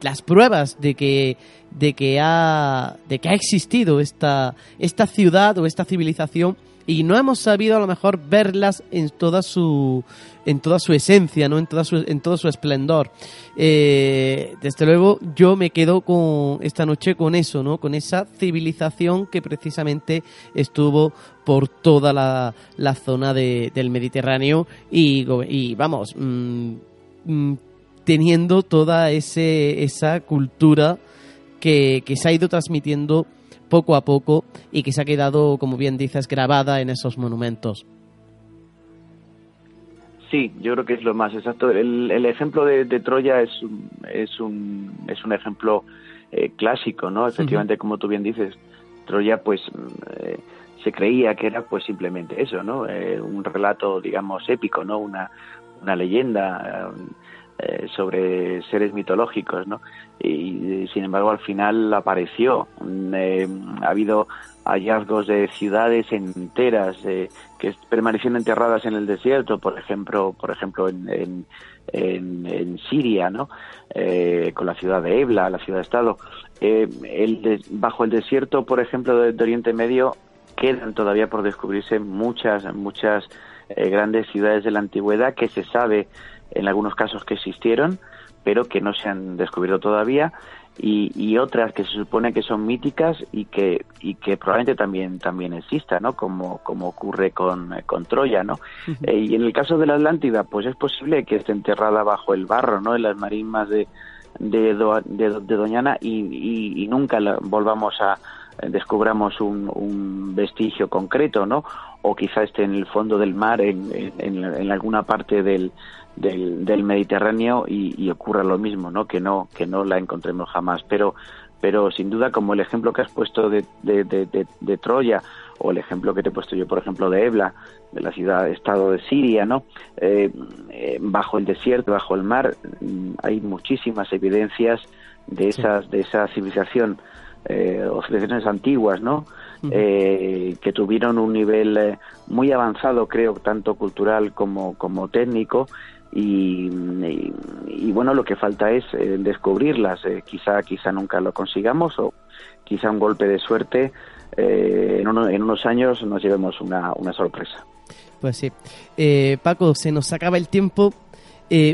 las pruebas de que de que ha de que ha existido esta esta ciudad o esta civilización y no hemos sabido a lo mejor verlas en toda su en toda su esencia, ¿no? En toda su, en todo su esplendor. Eh, desde luego, yo me quedo con esta noche con eso, ¿no? Con esa civilización que precisamente estuvo por toda la, la zona del Mediterráneo y, y vamos, mm, mm, teniendo toda ese, esa cultura que, que se ha ido transmitiendo poco a poco y que se ha quedado, como bien dices, grabada en esos monumentos. Sí, yo creo que es lo más exacto. El, ejemplo de, Troya es, es, un, es un ejemplo eh, clásico, ¿no? Efectivamente, como tú bien dices, Troya, pues eh, se creía que era, pues simplemente eso, ¿no? Eh, un relato, digamos, épico, ¿no? Una, una leyenda eh, sobre seres mitológicos, ¿no? Y, sin embargo al final apareció. Eh, ha habido hallazgos de ciudades enteras eh, que permanecían enterradas en el desierto, por ejemplo, por ejemplo en, en, Siria, ¿no? con la ciudad de Ebla, la ciudad-estado. el bajo el desierto, por ejemplo, de, Oriente Medio, quedan todavía por descubrirse muchas, muchas grandes ciudades de la antigüedad que se sabe en algunos casos que existieron, pero que no se han descubierto todavía, y, otras que se supone que son míticas y que, y que probablemente también, también exista, ¿no? Como, como ocurre con, con Troya, ¿no? Eh, y en el caso de la Atlántida, pues es posible que esté enterrada bajo el barro, ¿no? En las marismas de, de, de, Doñana y, y, nunca volvamos a descubramos un, un, vestigio concreto, ¿no? O quizá esté en el fondo del mar, en, en, en alguna parte del, del, Mediterráneo y, ocurra lo mismo, ¿no? Que no que no la encontremos jamás, pero pero sin duda como el ejemplo que has puesto de, de, Troya o el ejemplo que te he puesto yo, por ejemplo, de Ebla, de la ciudad-estado de Siria, ¿no? Eh, eh, bajo el desierto, bajo el mar, mm, hay muchísimas evidencias de esas de esa civilización eh, o civilizaciones antiguas, ¿no? eh, que tuvieron un nivel muy avanzado, creo, tanto cultural como, como técnico, y, bueno lo que falta es eh, descubrirlas. Eh, quizá quizá nunca lo consigamos o quizá un golpe de suerte eh, en, unos años nos llevemos una, una sorpresa. Pues sí. Paco se nos acaba el tiempo.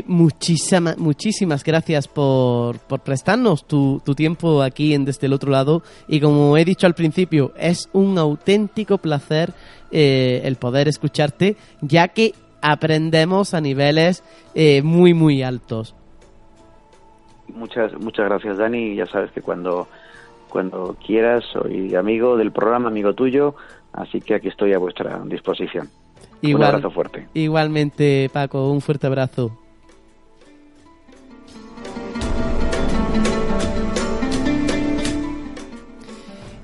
Muchísimas muchísimas gracias por, por prestarnos tu, tu, tiempo aquí en Desde el Otro Lado. Y como he dicho al principio, es un auténtico placer el poder escucharte, ya que aprendemos a niveles eh, muy, muy altos. Muchas, muchas gracias, Dani. Ya sabes que cuando, cuando quieras, soy amigo del programa, amigo tuyo, así que aquí estoy a vuestra disposición. un abrazo fuerte. Igualmente, Paco, un fuerte abrazo.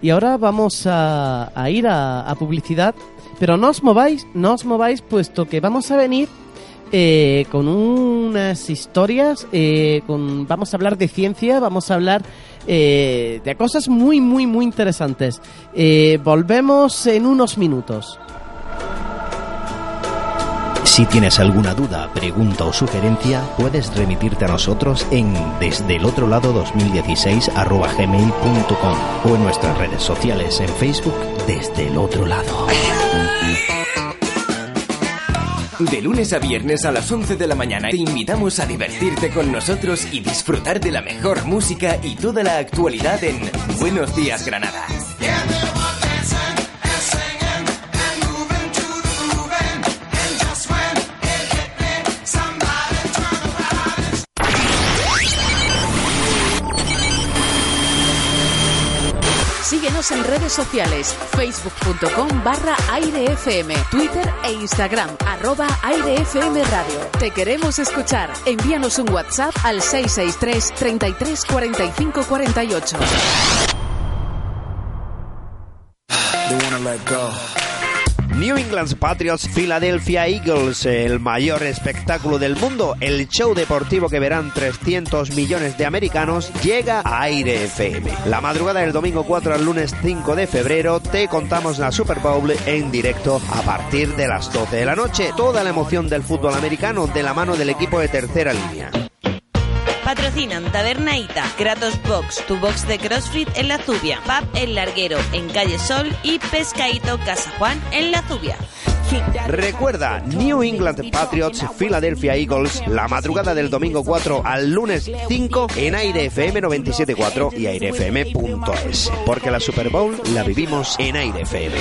Y ahora vamos a, ir a publicidad pero no os mováis, no os mováis, puesto que vamos a venir eh, con unas historias, eh, con, vamos a hablar de ciencia, vamos a hablar eh, de cosas muy, muy, muy interesantes. volvemos en unos minutos. Si tienes alguna duda, pregunta o sugerencia, puedes remitirte a nosotros en desde el otro lado 2016 gmail.com o en nuestras redes sociales en Facebook desde el otro lado. De lunes a viernes a las 11 de la mañana te invitamos a divertirte con nosotros y disfrutar de la mejor música y toda la actualidad en Buenos Días Granada. En redes sociales, facebook.com barra airefm, Twitter e Instagram, arroba airefm radio. Te queremos escuchar. Envíanos un WhatsApp al 663 33 45 48. New England Patriots Philadelphia Eagles, el mayor espectáculo del mundo, el show deportivo que verán 300 millones de americanos, llega a Aire FM. La madrugada del domingo 4 al lunes 5 de febrero te contamos la Super Bowl en directo a partir de las 12 de la noche. Toda la emoción del fútbol americano de la mano del equipo de tercera línea. Patrocinan Taberna Ita, Kratos Box, tu box de CrossFit en la Zubia, Pub El Larguero en Calle Sol y Pescaito Casa Juan en la Zubia. Recuerda, New England Patriots Philadelphia Eagles, la madrugada del domingo 4 al lunes 5 en Aire FM 97.4 y airefm.es. Porque la Super Bowl la vivimos en Aire FM.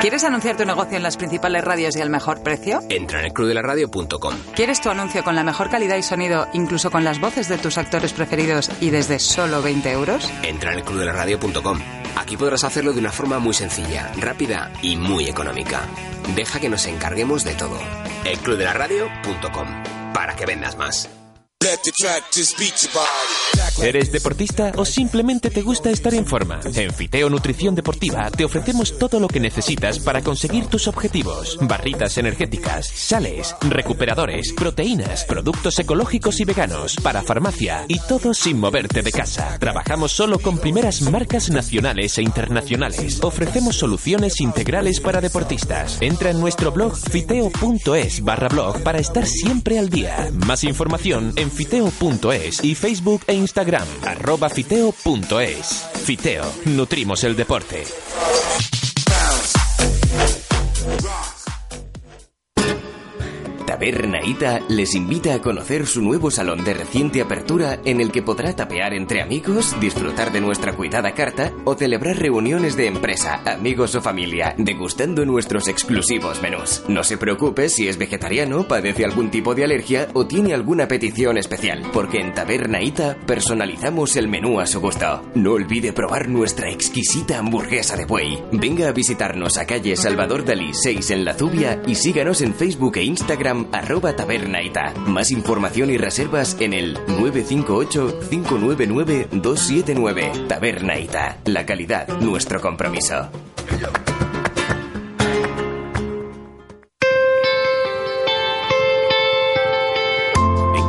¿Quieres anunciar tu negocio en las principales radios y al mejor precio? Entra en el clubdelaradio.com. ¿Quieres tu anuncio con la mejor calidad y sonido, incluso con las voces de tus actores preferidos y desde solo 20 euros? Entra en el clubdelaradio.com. Aquí podrás hacerlo de una forma muy sencilla, rápida y muy económica. Deja que nos encarguemos de todo. El clubdelaradio.com. Para que vendas más. ¿Eres deportista o simplemente te gusta estar en forma? En Fiteo Nutrición Deportiva te ofrecemos todo lo que necesitas para conseguir tus objetivos. Barritas energéticas, sales, recuperadores, proteínas, productos ecológicos y veganos, para farmacia y todo sin moverte de casa. Trabajamos solo con primeras marcas nacionales e internacionales. Ofrecemos soluciones integrales para deportistas. Entra en nuestro blog fiteo.es barra blog para estar siempre al día. Más información en fiteo.es y Facebook e Instagram, arroba fiteo.es. Fiteo, nutrimos el deporte. Taberna Ita les invita a conocer su nuevo salón de reciente apertura en el que podrá tapear entre amigos, disfrutar de nuestra cuidada carta o celebrar reuniones de empresa, amigos o familia, degustando nuestros exclusivos menús. No se preocupe si es vegetariano, padece algún tipo de alergia o tiene alguna petición especial, porque en Taberna Ita personalizamos el menú a su gusto. No olvide probar nuestra exquisita hamburguesa de buey. Venga a visitarnos a calle Salvador Dalí 6 en La Zubia y síganos en Facebook e Instagram arroba tabernaita. Más información y reservas en el 958-599-279. Tabernaita. La calidad, nuestro compromiso.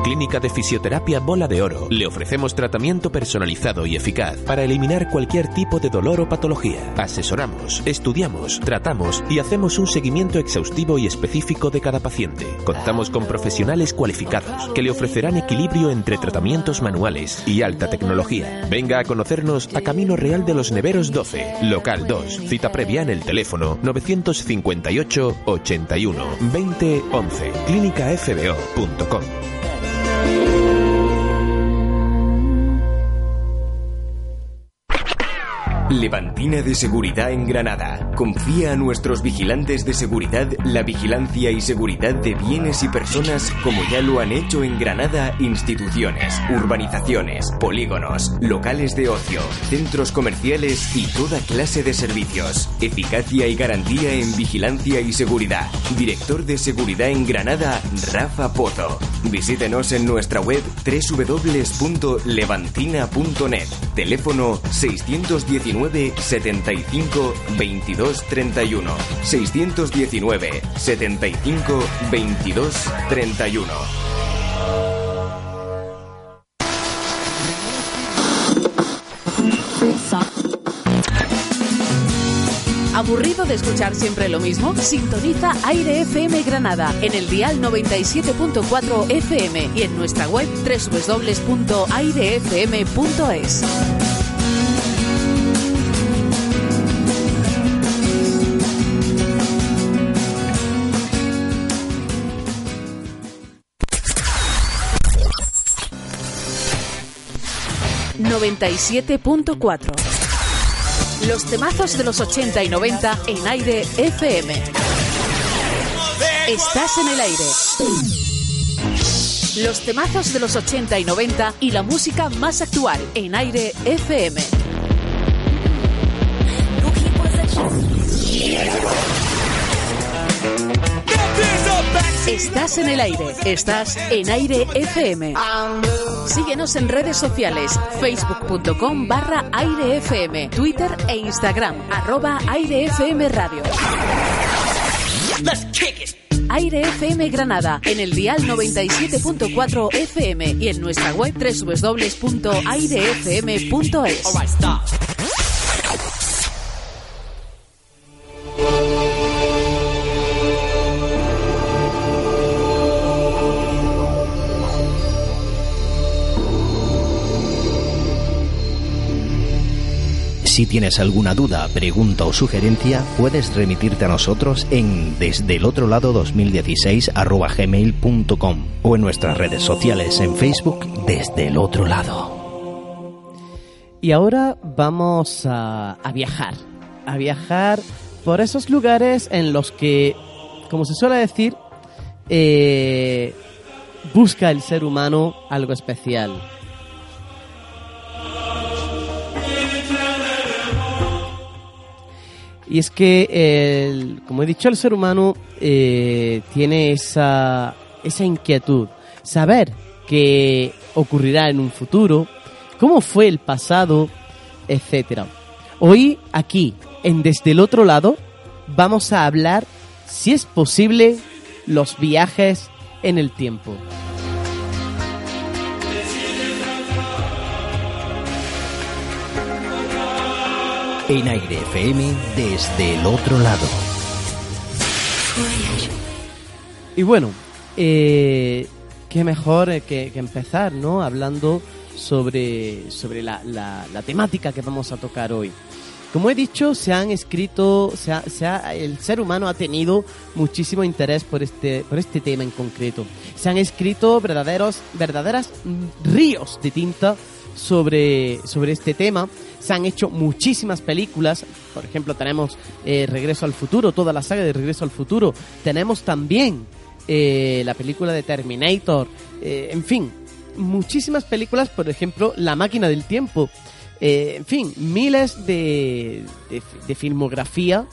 Clínica de Fisioterapia Bola de Oro le ofrecemos tratamiento personalizado y eficaz para eliminar cualquier tipo de dolor o patología. Asesoramos, estudiamos, tratamos y hacemos un seguimiento exhaustivo y específico de cada paciente. Contamos con profesionales cualificados que le ofrecerán equilibrio entre tratamientos manuales y alta tecnología. Venga a conocernos a Camino Real de los Neveros 12, local 2. Cita previa en el teléfono 958 81 20 11. clínicafbo.com. Levantina de Seguridad en Granada. Confía a nuestros vigilantes de seguridad la vigilancia y seguridad de bienes y personas como ya lo han hecho en Granada instituciones, urbanizaciones, polígonos, locales de ocio, centros comerciales y toda clase de servicios. Eficacia y garantía en vigilancia y seguridad. Director de Seguridad en Granada, Rafa Pozo. Visítenos en nuestra web www.levantina.net. Teléfono 619 75 22 31. 619 75 22 31. ¿Aburrido de escuchar siempre lo mismo? Sintoniza Aire FM Granada en el dial 97.4 FM y en nuestra web www.airefm.es. ...97.4... Los temazos de los 80 y 90 en aire FM. Estás en el aire. Los temazos de los 80 y 90 y la música más actual en Aire FM. Estás en el aire, estás en Aire FM. Síguenos en redes sociales, facebook.com barra Aire FM, Twitter e Instagram, arroba Aire FM Radio. Aire FM Granada, en el dial 97.4 FM y en nuestra web www.airefm.es. Si tienes alguna duda, pregunta o sugerencia, puedes remitirte a nosotros en desde el otro lado 2016 gmail.com o en nuestras redes sociales en Facebook desde el otro lado. Y ahora vamos a, a viajar, a viajar por esos lugares en los que, como se suele decir, eh, busca el ser humano algo especial. Y es que, el- como he dicho, el ser humano eh, tiene esa, esa inquietud. Saber qué ocurrirá en un futuro, cómo fue el pasado, etcétera. Hoy, aquí, en Desde el Otro Lado, vamos a hablar, si es posible, los viajes en el tiempo. En Aire FM desde el otro lado. Y bueno, eh, qué mejor eh, que, que empezar, ¿no? Hablando sobre, sobre la, la- la temática que vamos a tocar hoy. Como he dicho, se han escrito, se ha- se ha- el ser humano ha tenido muchísimo interés por este, por este tema en concreto. Se han escrito verdaderos, verdaderas mm, ríos de tinta sobre, sobre este tema. Se han hecho muchísimas películas. Por ejemplo, tenemos eh, Regreso al Futuro, toda la saga de Regreso al Futuro. Tenemos también eh, la película de Terminator. eh, en fin, muchísimas películas. Por ejemplo, La Máquina del Tiempo. Eh, en fin, miles de, de, de filmografía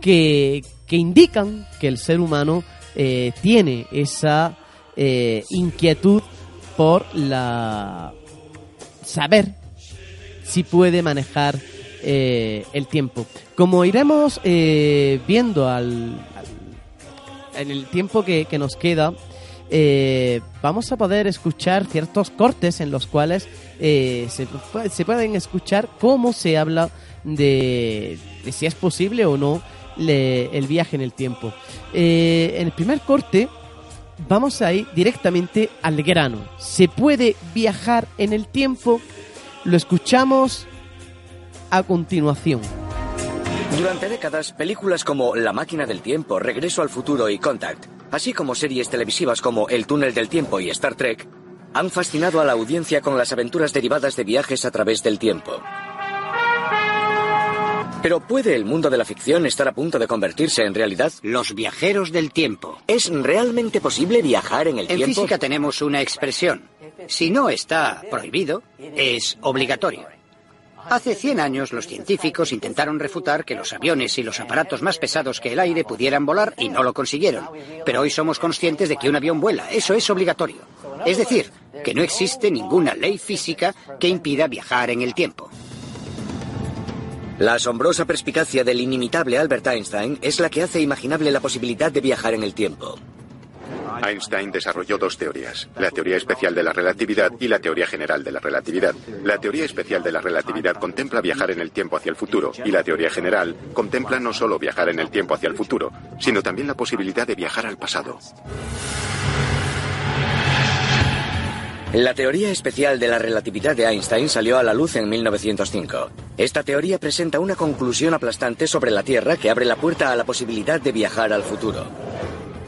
que, que indican que el ser humano eh, tiene esa eh, inquietud por la saber si puede manejar eh, el tiempo. Como iremos eh, viendo al, en el tiempo que, nos queda, eh, vamos a poder escuchar ciertos cortes en los cuales se, pu- se pueden escuchar cómo se habla de, si es posible o no el viaje en el tiempo. En el primer corte vamos a ir directamente al grano. ¿Se puede viajar en el tiempo? Lo escuchamos a continuación. Durante décadas, películas como La máquina del tiempo, Regreso al futuro y Contact, así como series televisivas como El túnel del tiempo y Star Trek, han fascinado a la audiencia con las aventuras derivadas de viajes a través del tiempo. Pero ¿puede el mundo de la ficción estar a punto de convertirse en realidad? Los viajeros del tiempo. ¿Es realmente posible viajar en el En tiempo? física tenemos una expresión. Si no está prohibido, es obligatorio. Hace 100 años los científicos intentaron refutar que los aviones y los aparatos más pesados que el aire pudieran volar y no lo consiguieron. Pero hoy somos conscientes de que un avión vuela. Eso es obligatorio. Es decir, que no existe ninguna ley física que impida viajar en el tiempo. La asombrosa perspicacia del inimitable Albert Einstein es la que hace imaginable la posibilidad de viajar en el tiempo. Einstein desarrolló dos teorías, la teoría especial de la relatividad y la teoría general de la relatividad. La teoría especial de la relatividad contempla viajar en el tiempo hacia el futuro y la teoría general contempla no solo viajar en el tiempo hacia el futuro, sino también la posibilidad de viajar al pasado. La teoría especial de la relatividad de Einstein salió a la luz en 1905. Esta teoría presenta una conclusión aplastante sobre la Tierra que abre la puerta a la posibilidad de viajar al futuro.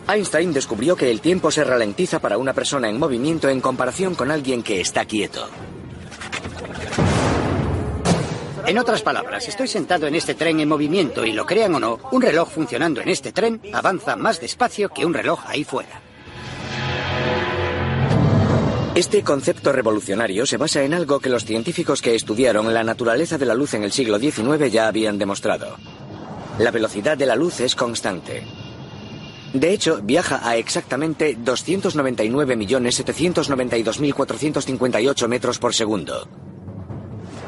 Einstein descubrió que el tiempo se ralentiza para una persona en movimiento en comparación con alguien que está quieto. En otras palabras, estoy sentado en este tren en movimiento y lo crean o no, un reloj funcionando en este tren avanza más despacio que un reloj ahí fuera. Este concepto revolucionario se basa en algo que los científicos que estudiaron la naturaleza de la luz en el siglo XIX ya habían demostrado. La velocidad de la luz es constante. De hecho, viaja a exactamente 299.792.458 metros por segundo.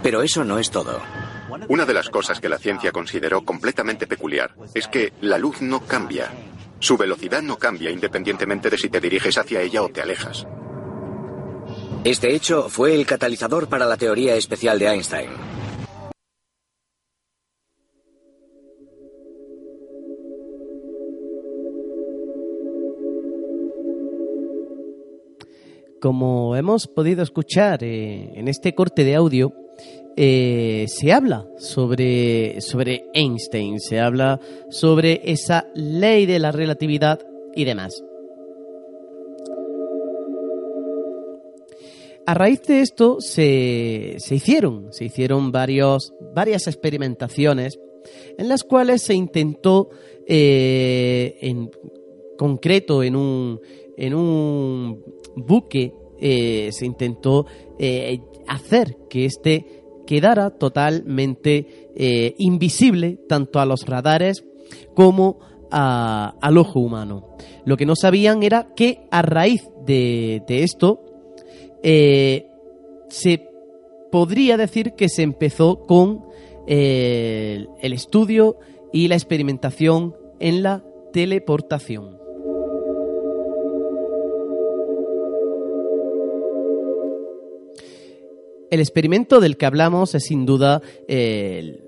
Pero eso no es todo. Una de las cosas que la ciencia consideró completamente peculiar es que la luz no cambia. Su velocidad no cambia independientemente de si te diriges hacia ella o te alejas. Este hecho fue el catalizador para la teoría especial de Einstein. Como hemos podido escuchar eh, en este corte de audio, eh, se habla sobre, sobre Einstein, se habla sobre esa ley de la relatividad y demás. A raíz de esto se, se hicieron, se hicieron varios, varias experimentaciones en las cuales se intentó, eh, en concreto en un, en un buque, eh, se intentó eh, hacer que éste quedara totalmente invisible tanto a los radares como al ojo humano. Lo que no sabían era que a raíz de, esto, eh, se podría decir que se empezó con eh, el estudio y la experimentación en la teleportación. El experimento del que hablamos es sin duda eh,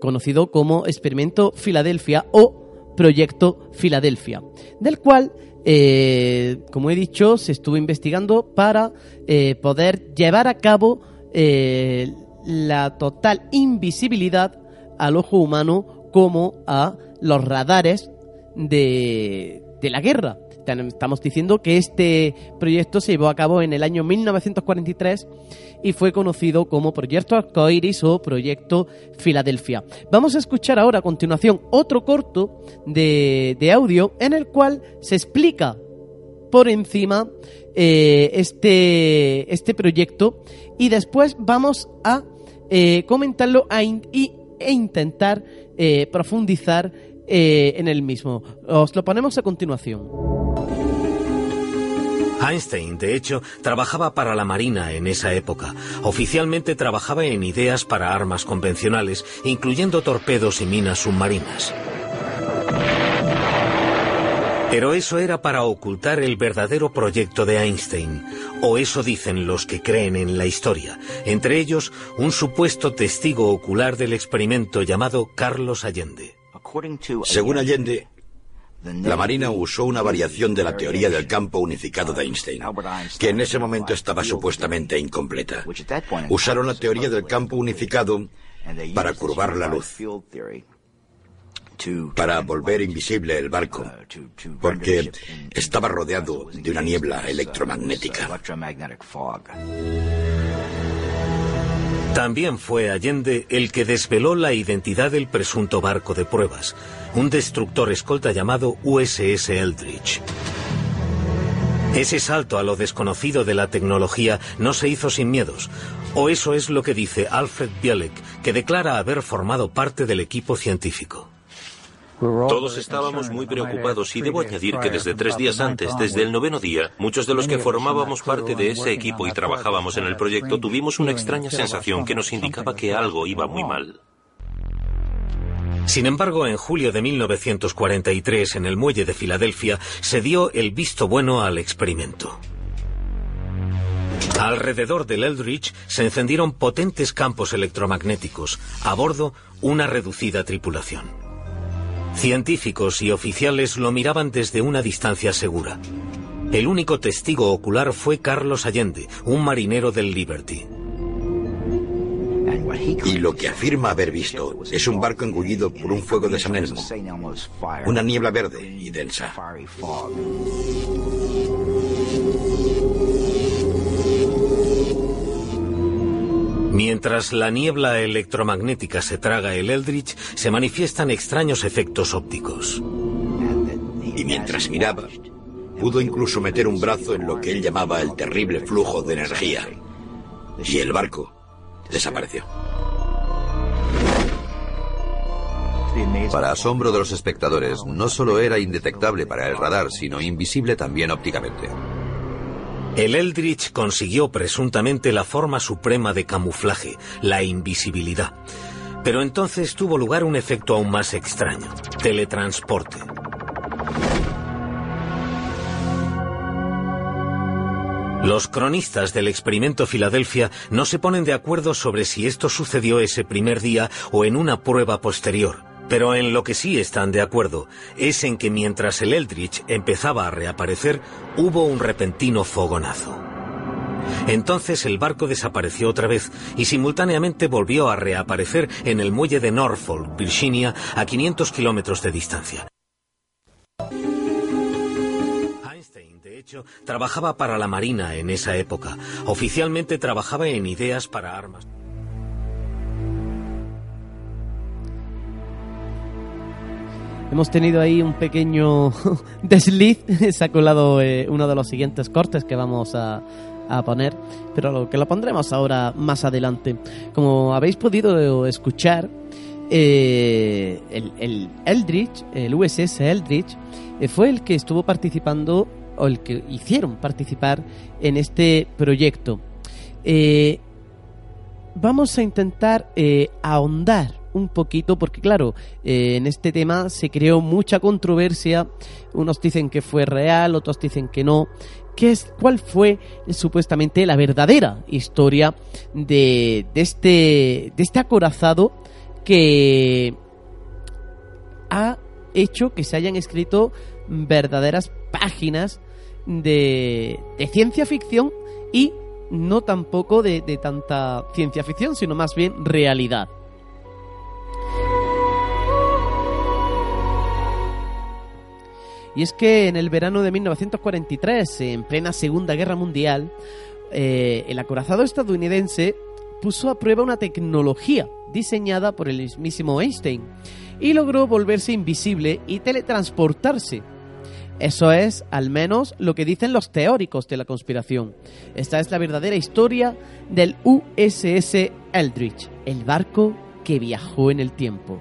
conocido como experimento Filadelfia o proyecto Filadelfia, del cual eh, como he dicho, se estuvo investigando para eh, poder llevar a cabo eh, la total invisibilidad al ojo humano como a los radares de, de la guerra. Estamos diciendo que este proyecto se llevó a cabo en el año 1943 y fue conocido como Proyecto Arcoiris o Proyecto Filadelfia. Vamos a escuchar ahora a continuación otro corto de, audio en el cual se explica por encima eh, este, este proyecto y después vamos a eh, comentarlo e intentar eh, profundizar en el mismo. Os lo ponemos a continuación. Einstein, de hecho, trabajaba para la Marina en esa época. Oficialmente trabajaba en ideas para armas convencionales, incluyendo torpedos y minas submarinas. Pero eso era para ocultar el verdadero proyecto de Einstein, o eso dicen los que creen en la historia, entre ellos un supuesto testigo ocular del experimento llamado Carlos Allende. Según Allende, la Marina usó una variación de la teoría del campo unificado de Einstein, que en ese momento estaba supuestamente incompleta. Usaron la teoría del campo unificado para curvar la luz, para volver invisible el barco, porque estaba rodeado de una niebla electromagnética. También fue Allende el que desveló la identidad del presunto barco de pruebas, un destructor escolta llamado USS Eldridge. Ese salto a lo desconocido de la tecnología no se hizo sin miedos, o eso es lo que dice Alfred Bielek, que declara haber formado parte del equipo científico. Todos estábamos muy preocupados y debo añadir que desde tres días antes, desde el noveno día, muchos de los que formábamos parte de ese equipo y trabajábamos en el proyecto tuvimos una extraña sensación que nos indicaba que algo iba muy mal. Sin embargo, en julio de 1943, en el muelle de Filadelfia, se dio el visto bueno al experimento. Alrededor del Eldridge se encendieron potentes campos electromagnéticos. A bordo, una reducida tripulación. Científicos y oficiales lo miraban desde una distancia segura. El único testigo ocular fue Carlos Allende, un marinero del Liberty. Y lo que afirma haber visto es un barco engullido por un fuego de San Elmo, una niebla verde y densa. Mientras la niebla electromagnética se traga el Eldritch, se manifiestan extraños efectos ópticos. Y mientras miraba, pudo incluso meter un brazo en lo que él llamaba el terrible flujo de energía. Y el barco desapareció. Para asombro de los espectadores, no solo era indetectable para el radar, sino invisible también ópticamente. El Eldritch consiguió presuntamente la forma suprema de camuflaje, la invisibilidad. Pero entonces tuvo lugar un efecto aún más extraño, teletransporte. Los cronistas del experimento Filadelfia no se ponen de acuerdo sobre si esto sucedió ese primer día o en una prueba posterior. Pero en lo que sí están de acuerdo es en que mientras el Eldritch empezaba a reaparecer, hubo un repentino fogonazo. Entonces el barco desapareció otra vez y simultáneamente volvió a reaparecer en el muelle de Norfolk, Virginia, a 500 kilómetros de distancia. Einstein, de hecho, trabajaba para la Marina en esa época. Oficialmente trabajaba en ideas para armas. Hemos tenido ahí un pequeño desliz, se ha colado eh, uno de los siguientes cortes que vamos a, a poner, pero lo que lo pondremos ahora más adelante. Como habéis podido escuchar, eh, el, el, Eldridge, el USS Eldridge, eh, fue el que estuvo participando o el que hicieron participar en este proyecto. Vamos a intentar ahondar un poquito, porque claro, eh, en este tema se creó mucha controversia, unos dicen que fue real, otros dicen que no. ¿Qué es, ¿Cuál fue eh, supuestamente la verdadera historia de, de, este, de este acorazado que ha hecho que se hayan escrito verdaderas páginas de, de ciencia ficción y no tampoco de, de tanta ciencia ficción, sino más bien realidad? Y es que en el verano de 1943, en plena Segunda Guerra Mundial, eh, el acorazado estadounidense puso a prueba una tecnología diseñada por el mismísimo Einstein y logró volverse invisible y teletransportarse. Eso es, al menos, lo que dicen los teóricos de la conspiración. Esta es la verdadera historia del USS Eldridge, el barco que viajó en el tiempo.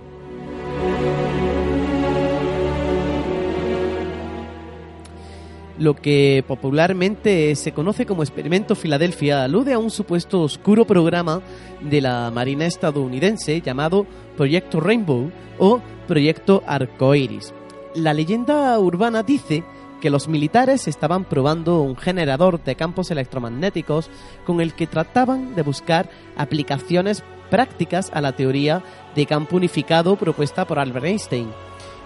Lo que popularmente se conoce como Experimento Filadelfia alude a un supuesto oscuro programa de la Marina estadounidense llamado Proyecto Rainbow o Proyecto Arcoiris. La leyenda urbana dice que los militares estaban probando un generador de campos electromagnéticos con el que trataban de buscar aplicaciones prácticas a la teoría de campo unificado propuesta por Albert Einstein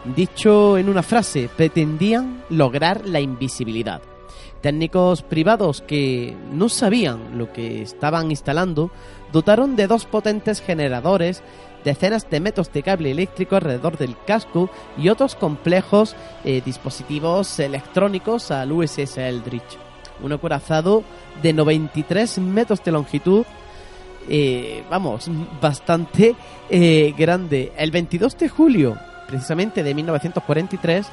Dicho en una frase, pretendían lograr la invisibilidad. Técnicos privados que no sabían lo que estaban instalando dotaron de dos potentes generadores, decenas de metros de cable eléctrico alrededor del casco y otros complejos eh, dispositivos electrónicos al USS Eldridge. Un acorazado de 93 metros de longitud eh, vamos, bastante eh, grande. El 22 de julio precisamente de 1943,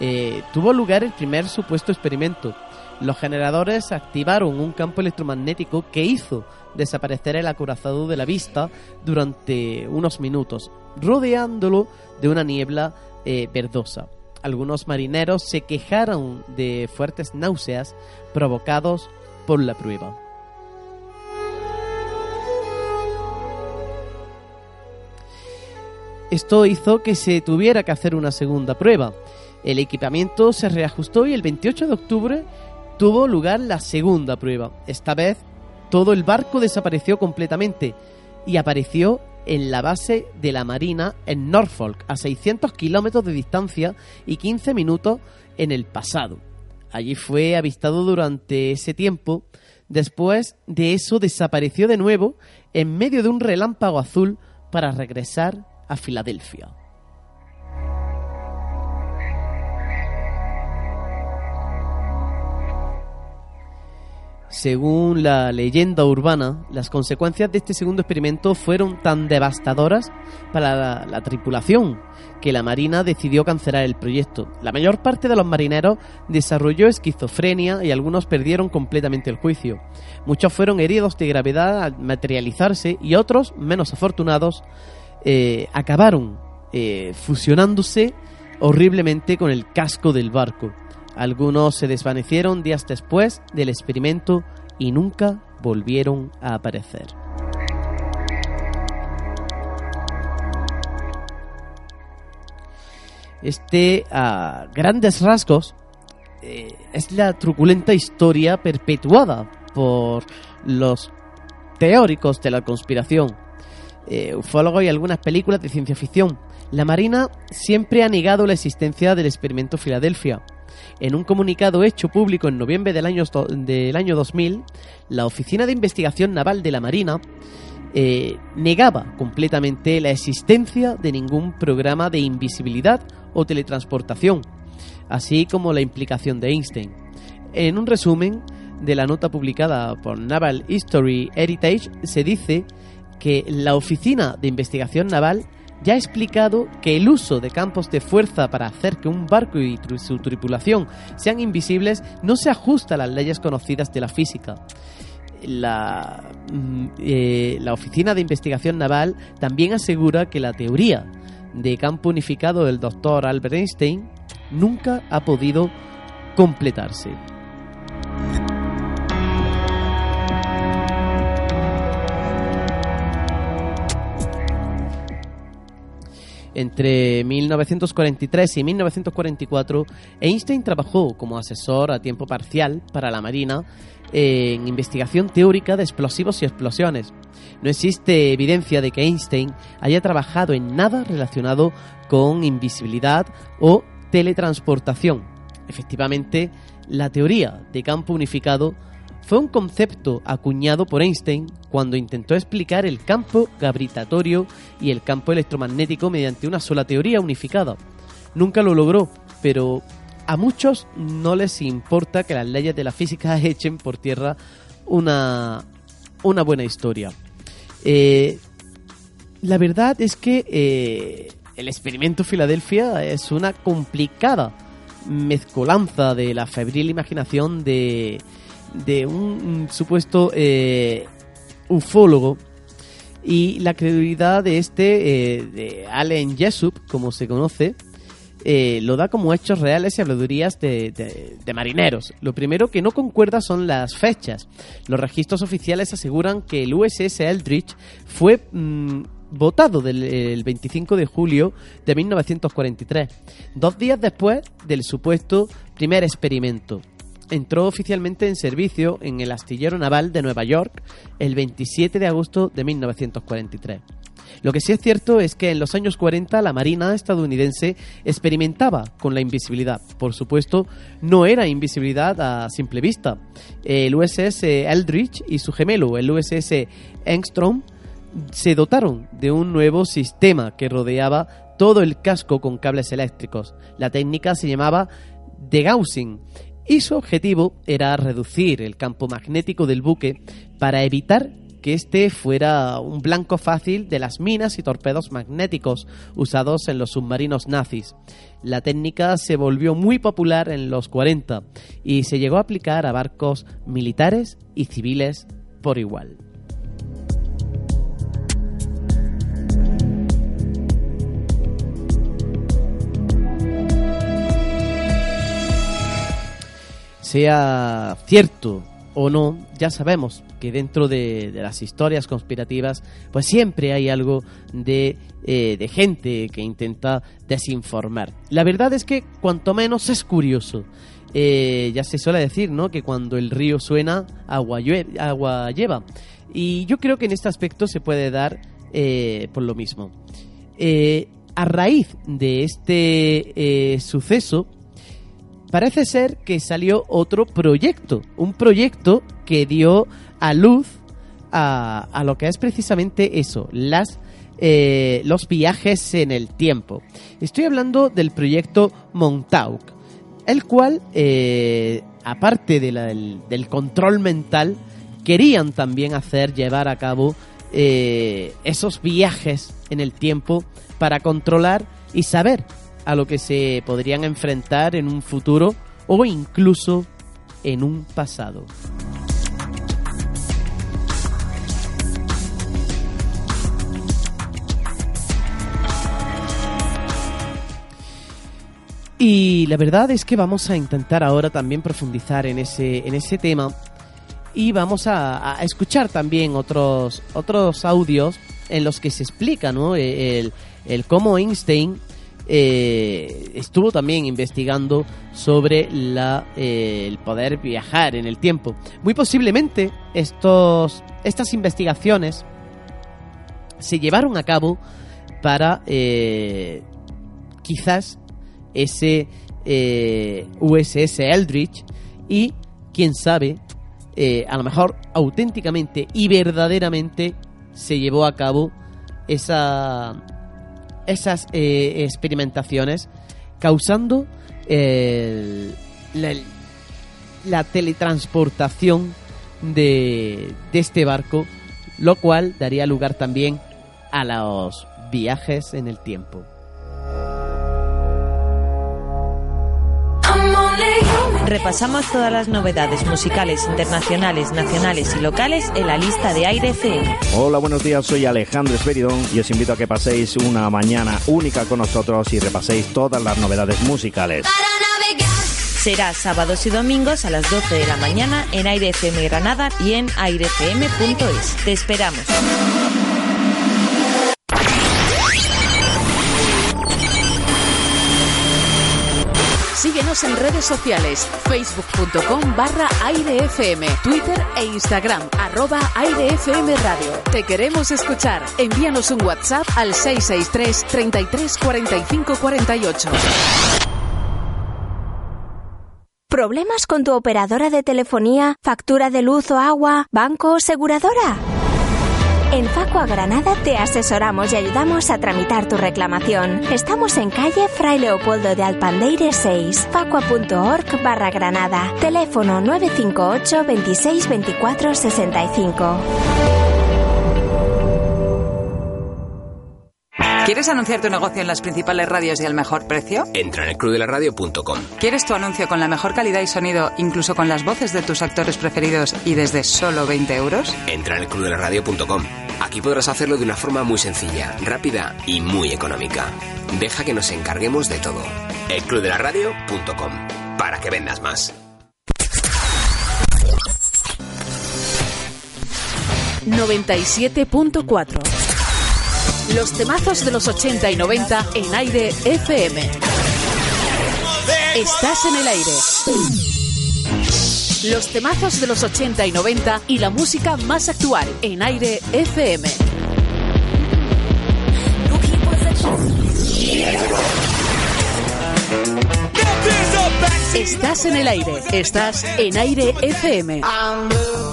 eh, tuvo lugar el primer supuesto experimento. Los generadores activaron un campo electromagnético que hizo desaparecer el acorazado de la vista durante unos minutos, rodeándolo de una niebla eh, verdosa. Algunos marineros se quejaron de fuertes náuseas provocados por la prueba. Esto hizo que se tuviera que hacer una segunda prueba. El equipamiento se reajustó y el 28 de octubre tuvo lugar la segunda prueba. Esta vez todo el barco desapareció completamente y apareció en la base de la Marina en Norfolk, a 600 kilómetros de distancia y 15 minutos en el pasado. Allí fue avistado durante ese tiempo. Después de eso desapareció de nuevo en medio de un relámpago azul para regresar a Filadelfia. Según la leyenda urbana, las consecuencias de este segundo experimento fueron tan devastadoras para la, la, tripulación que la Marina decidió cancelar el proyecto. La mayor parte de los marineros desarrolló esquizofrenia y algunos perdieron completamente el juicio. Muchos fueron heridos de gravedad al materializarse y otros, menos afortunados, eh, acabaron eh, fusionándose horriblemente con el casco del barco. Algunos se desvanecieron días después del experimento y nunca volvieron a aparecer. Este, a grandes rasgos, eh, es la truculenta historia perpetuada por los teóricos de la conspiración, eh, y algunas películas de ciencia ficción. La Marina siempre ha negado la existencia del experimento Filadelfia. En un comunicado hecho público en noviembre del año, del año 2000, la Oficina de Investigación Naval de la Marina eh, negaba completamente la existencia de ningún programa de invisibilidad o teletransportación, así como la implicación de Einstein. En un resumen de la nota publicada por Naval History Heritage se dice que la Oficina de Investigación Naval ya ha explicado que el uso de campos de fuerza para hacer que un barco y su tripulación sean invisibles no se ajusta a las leyes conocidas de la física. La, mm, eh, la Oficina de Investigación Naval también asegura que la teoría de campo unificado del doctor Albert Einstein nunca ha podido completarse. Entre 1943 y 1944, Einstein trabajó como asesor a tiempo parcial para la Marina en investigación teórica de explosivos y explosiones. No existe evidencia de que Einstein haya trabajado en nada relacionado con invisibilidad o teletransportación. Efectivamente, la teoría de campo unificado fue un concepto acuñado por Einstein cuando intentó explicar el campo gravitatorio y el campo electromagnético mediante una sola teoría unificada. Nunca lo logró, pero a muchos no les importa que las leyes de la física echen por tierra una, una buena historia. Eh, la verdad es que eh, el experimento Filadelfia es una complicada mezcolanza de la febril imaginación de de un, supuesto eh, ufólogo y la credibilidad de este, eh, de Allen Jessup, como se conoce, eh, lo da como hechos reales y habladurías de, de, marineros. Lo primero que no concuerda son las fechas. Los registros oficiales aseguran que el USS Eldridge fue mm, votado del, el 25 de julio de 1943, dos días después del supuesto primer experimento entró oficialmente en servicio en el astillero naval de Nueva York el 27 de agosto de 1943. Lo que sí es cierto es que en los años 40 la Marina estadounidense experimentaba con la invisibilidad. Por supuesto, no era invisibilidad a simple vista. El USS Eldridge y su gemelo, el USS Engstrom, se dotaron de un nuevo sistema que rodeaba todo el casco con cables eléctricos. La técnica se llamaba degaussing y su objetivo era reducir el campo magnético del buque para evitar que este fuera un blanco fácil de las minas y torpedos magnéticos usados en los submarinos nazis. La técnica se volvió muy popular en los 40 y se llegó a aplicar a barcos militares y civiles por igual. Sea cierto o no, ya sabemos que dentro de, las historias conspirativas, pues siempre hay algo de, eh, de, gente que intenta desinformar. La verdad es que cuanto menos es curioso. Eh, ya se suele decir, ¿no? Que cuando el río suena, agua, agua lleva. Y yo creo que en este aspecto se puede dar eh, por lo mismo. a raíz de este suceso, parece ser que salió otro proyecto, un proyecto que dio a luz a, a lo que es precisamente eso, las, eh, los viajes en el tiempo. Estoy hablando del proyecto Montauk. el cual, eh, aparte del, del control mental, querían también hacer, llevar a cabo eh, esos viajes en el tiempo para controlar y saber a lo que se podrían enfrentar en un futuro o incluso en un pasado. Y la verdad es que vamos a intentar ahora también profundizar en ese, en ese tema y vamos a, escuchar también otros, otros audios en los que se explica ¿no? el, el cómo Einstein eh, estuvo también investigando sobre la, eh, el poder viajar en el tiempo. Muy posiblemente estos, estas investigaciones se llevaron a cabo para eh, quizás ese USS Eldridge y quién sabe a lo mejor auténticamente y verdaderamente se llevó a cabo esa esas eh, experimentaciones causando eh, la, teletransportación de este barco lo cual daría lugar también a los viajes en el tiempo Repasamos todas las novedades musicales internacionales, nacionales y locales en la lista de Aire FM. Hola, buenos días, soy Alejandro Esperidón y os invito a que paséis una mañana única con nosotros y repaséis todas las novedades musicales. Será sábados y domingos a las 12 de la mañana en Aire FM Granada y en airefm.es. Te esperamos. Síguenos en redes sociales, facebook.com barra airefm, Twitter e Instagram, arroba airefm radio. Te queremos escuchar. Envíanos un WhatsApp al 663 33 45 48. ¿Problemas con tu operadora de telefonía, factura de luz o agua, banco o seguradora? En Facua Granada te asesoramos y ayudamos a tramitar tu reclamación. Estamos en calle Fray Leopoldo de Alpandeire 6, facua.org barra Granada. Teléfono 958 26 24 65. ¿Quieres anunciar tu negocio en las principales radios y al mejor precio? Entra en elclubdelarradio.com. ¿Quieres tu anuncio con la mejor calidad y sonido, incluso con las voces de tus actores preferidos y desde solo 20 euros? Entra en elclubdelarradio.com. Aquí podrás hacerlo de una forma muy sencilla, rápida y muy económica. Deja que nos encarguemos de todo. elclubdelarradio.com. Para que vendas más. ...97.4... Los temazos de los 80 y 90 en aire FM. Estás en el aire. Los temazos de los 80 y 90 y la música más actual en aire FM. Estás en el aire. Estás en aire FM.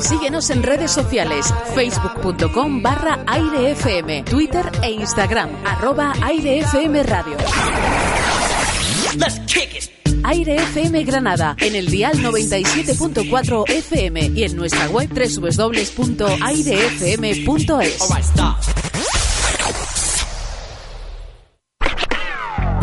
Síguenos en redes sociales, facebook.com barra airefm, Twitter e Instagram, arroba airefm radio. Aire FM Granada, en el dial 97.4 FM y en nuestra web www.airefm.es.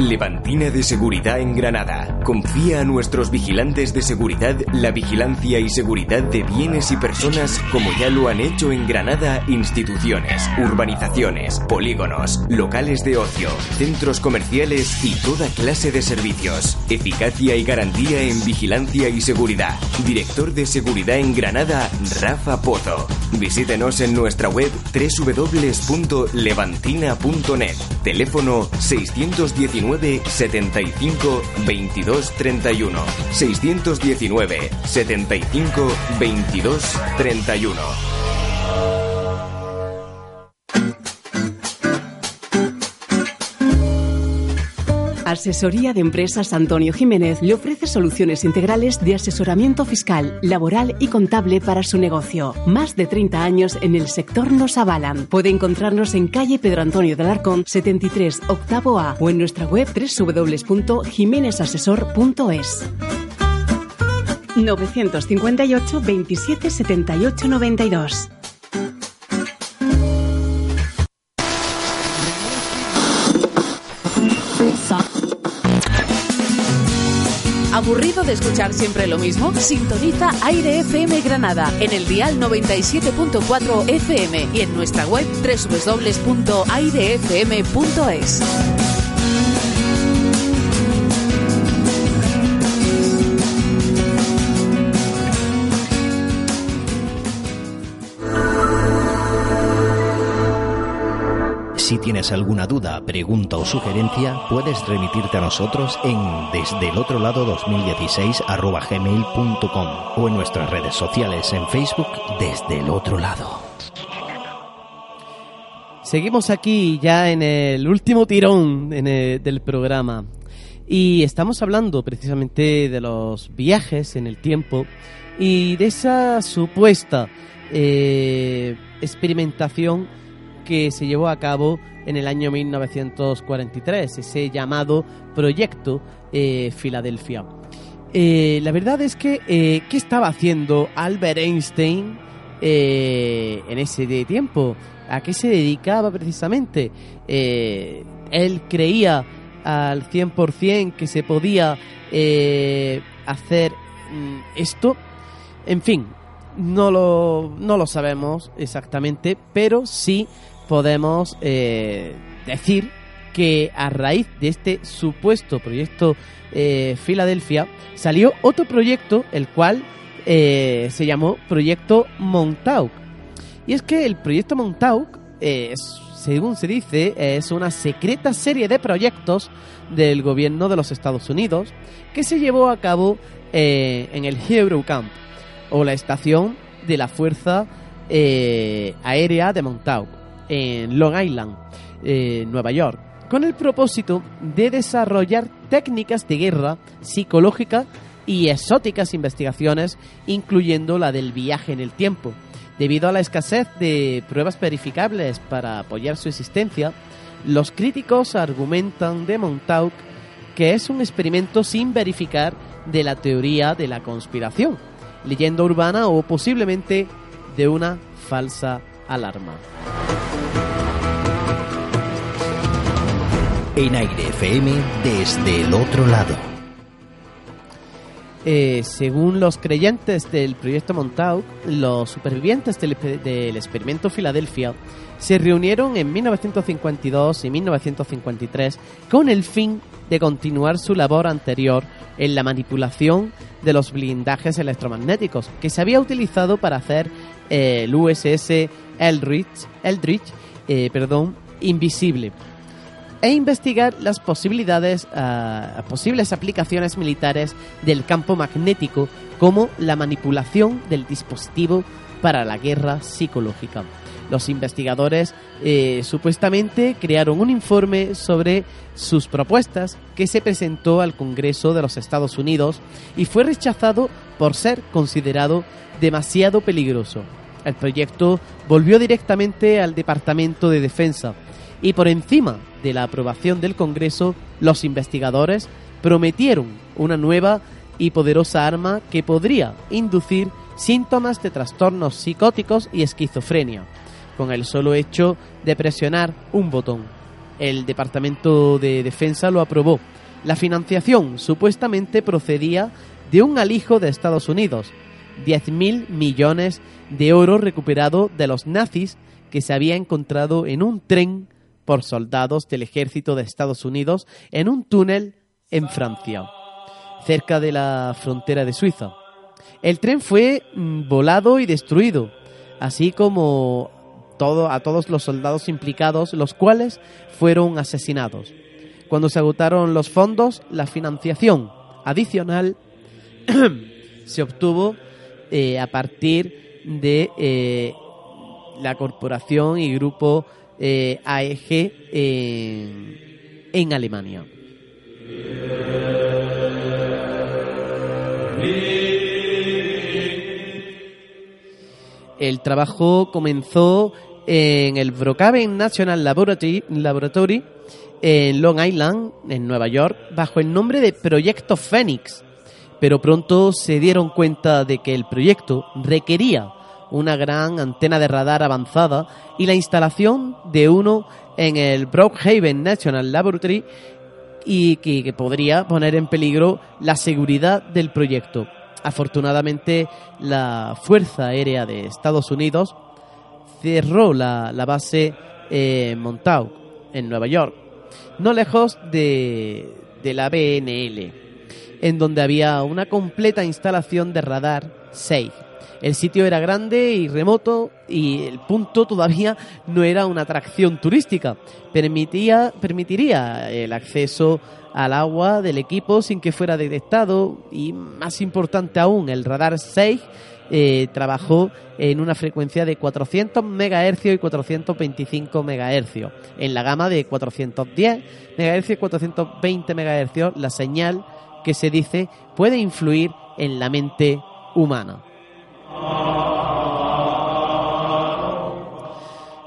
Levantina de Seguridad en Granada. Confía a nuestros vigilantes de seguridad la vigilancia y seguridad de bienes y personas como ya lo han hecho en Granada instituciones, urbanizaciones, polígonos, locales de ocio, centros comerciales y toda clase de servicios. Eficacia y garantía en vigilancia y seguridad. Director de Seguridad en Granada, Rafa Pozo. Visítenos en nuestra web www.levantina.net. Teléfono 619 75 22 31. 619 75 22 31. Asesoría de Empresas Antonio Jiménez le ofrece soluciones integrales de asesoramiento fiscal, laboral y contable para su negocio. Más de 30 años en el sector nos avalan. Puede encontrarnos en calle Pedro Antonio del Arcón 73, octavo A o en nuestra web www.jimenezasesor.es. 958 27 78 92. ¿Aburrido de escuchar siempre lo mismo? Sintoniza Aire FM Granada en el dial 97.4 FM y en nuestra web www.airefm.es. Si tienes alguna duda, pregunta o sugerencia, puedes remitirte a nosotros en desde el otro lado 2016 arroba gmail.com o en nuestras redes sociales en Facebook desde el otro lado. Seguimos aquí ya en el último tirón del programa y estamos hablando precisamente de los viajes en el tiempo y de esa supuesta eh, experimentación que se llevó a cabo en el año 1943, ese llamado Proyecto eh, Filadelfia. Eh, la verdad es que, eh, ¿qué estaba haciendo Albert Einstein eh, en ese tiempo? ¿A qué se dedicaba precisamente? Él creía al 100% que se podía hacer mm, esto. En fin, no lo, no lo sabemos exactamente, pero sí podemos eh, decir que a raíz de este supuesto proyecto eh, Filadelfia salió otro proyecto, el cual eh, se llamó Proyecto Montauk. Y es que el proyecto Montauk, eh, según se dice, es una secreta serie de proyectos del gobierno de los Estados Unidos que se llevó a cabo eh, en el Hero Camp o la estación de la Fuerza Aérea de Montauk en Long Island, eh, Nueva York, con el propósito de desarrollar técnicas de guerra psicológica y exóticas investigaciones, incluyendo la del viaje en el tiempo. Debido a la escasez de pruebas verificables para apoyar su existencia, los críticos argumentan de Montauk que es un experimento sin verificar de la teoría de la conspiración, leyenda urbana o posiblemente de una falsa alarma. En Aire FM desde el otro lado. Eh, según los creyentes del proyecto Montauk, los supervivientes del, del experimento Filadelfia se reunieron en 1952 y 1953 con el fin de continuar su labor anterior en la manipulación de los blindajes electromagnéticos que se había utilizado para hacer eh, el USS Eldridge, Eldridge eh, perdón, invisible e investigar las posibilidades, ah, posibles aplicaciones militares del campo magnético como la manipulación del dispositivo para la guerra psicológica. Los investigadores eh, supuestamente crearon un informe sobre sus propuestas que se presentó al Congreso de los Estados Unidos y fue rechazado por ser considerado demasiado peligroso. El proyecto volvió directamente al Departamento de Defensa y por encima de la aprobación del Congreso, los investigadores prometieron una nueva y poderosa arma que podría inducir síntomas de trastornos psicóticos y esquizofrenia, con el solo hecho de presionar un botón. El Departamento de Defensa lo aprobó. La financiación supuestamente procedía de un alijo de Estados Unidos, 10.000 millones de euros recuperado de los nazis que se había encontrado en un tren por soldados del ejército de Estados Unidos en un túnel en Francia, cerca de la frontera de Suiza. El tren fue mm, volado y destruido, así como todo, a todos los soldados implicados, los cuales fueron asesinados. Cuando se agotaron los fondos, la financiación adicional se obtuvo eh, a partir de eh, la corporación y grupo eh, AEG en, Alemania. El trabajo comenzó en el Brookhaven National Laboratory, Laboratory en Long Island, en Nueva York, bajo el nombre de Proyecto Phoenix. Pero pronto se dieron cuenta de que el proyecto requería una gran antena de radar avanzada y la instalación de uno en el Brookhaven National Laboratory y que, podría poner en peligro la seguridad del proyecto. Afortunadamente, la Fuerza Aérea de Estados Unidos cerró la, base eh, Montauk, en Nueva York, no lejos de la BNL, en donde había una completa instalación de radar 6. El sitio era grande y remoto y el punto todavía no era una atracción turística. Permitía, permitiría el acceso al agua del equipo sin que fuera detectado y más importante aún, el radar 6 eh, trabajó en una frecuencia de 400 MHz y 425 MHz. En la gama de 410 MHz y 420 MHz, la señal que se dice puede influir en la mente humana.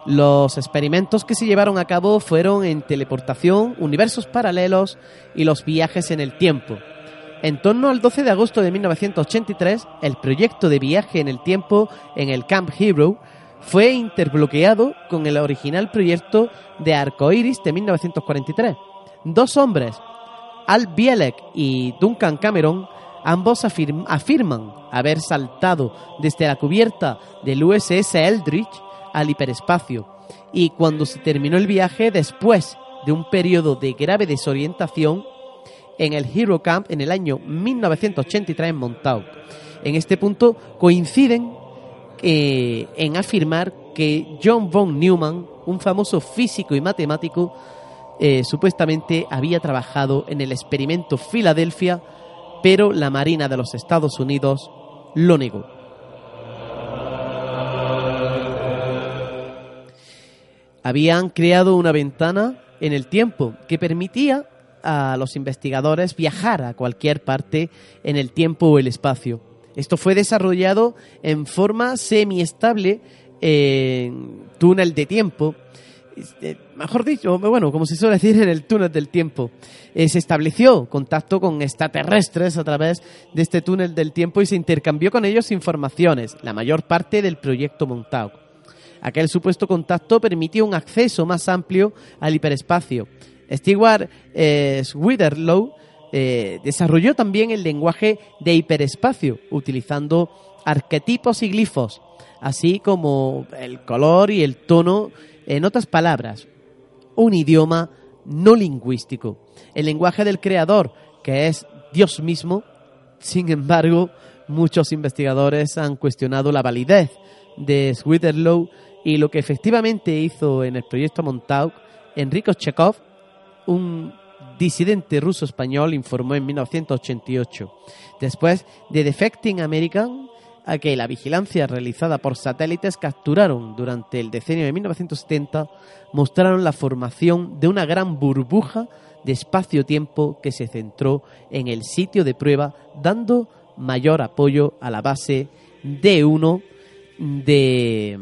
Los experimentos que se llevaron a cabo fueron en teleportación, universos paralelos y los viajes en el tiempo. En torno al 12 de agosto de 1983, el proyecto de viaje en el tiempo en el Camp Hero fue interbloqueado con el original proyecto de Arcoiris de 1943. Dos hombres, Al Bielek y Duncan Cameron, ambos afirm- afirman haber saltado desde la cubierta del USS Eldridge al hiperespacio y cuando se terminó el viaje después de un periodo de grave desorientación en el Hero Camp en el año 1983 en Montauk. En este punto coinciden eh, en afirmar que John von Neumann, un famoso físico y matemático, eh, supuestamente había trabajado en el experimento Filadelfia, pero la Marina de los Estados Unidos lo negó. Habían creado una ventana en el tiempo que permitía a los investigadores viajar a cualquier parte en el tiempo o el espacio. Esto fue desarrollado en forma semiestable en túnel de tiempo, este, mejor dicho, bueno, como se suele decir en el túnel del tiempo. Eh, se estableció contacto con extraterrestres a través de este túnel del tiempo y se intercambió con ellos informaciones, la mayor parte del proyecto Montauk. Aquel supuesto contacto permitió un acceso más amplio al hiperespacio. Stewart eh, eh, desarrolló también el lenguaje de hiperespacio, utilizando arquetipos y glifos, así como el color y el tono, en otras palabras, un idioma no lingüístico. El lenguaje del creador, que es Dios mismo, sin embargo, muchos investigadores han cuestionado la validez de Switherlow y lo que efectivamente hizo en el proyecto Montauk, Enrico Chekhov, un disidente ruso-español, informó en 1988. Después de Defecting American, a que la vigilancia realizada por satélites capturaron durante el decenio de 1970, mostraron la formación de una gran burbuja de espacio-tiempo que se centró en el sitio de prueba, dando mayor apoyo a la base D1 de,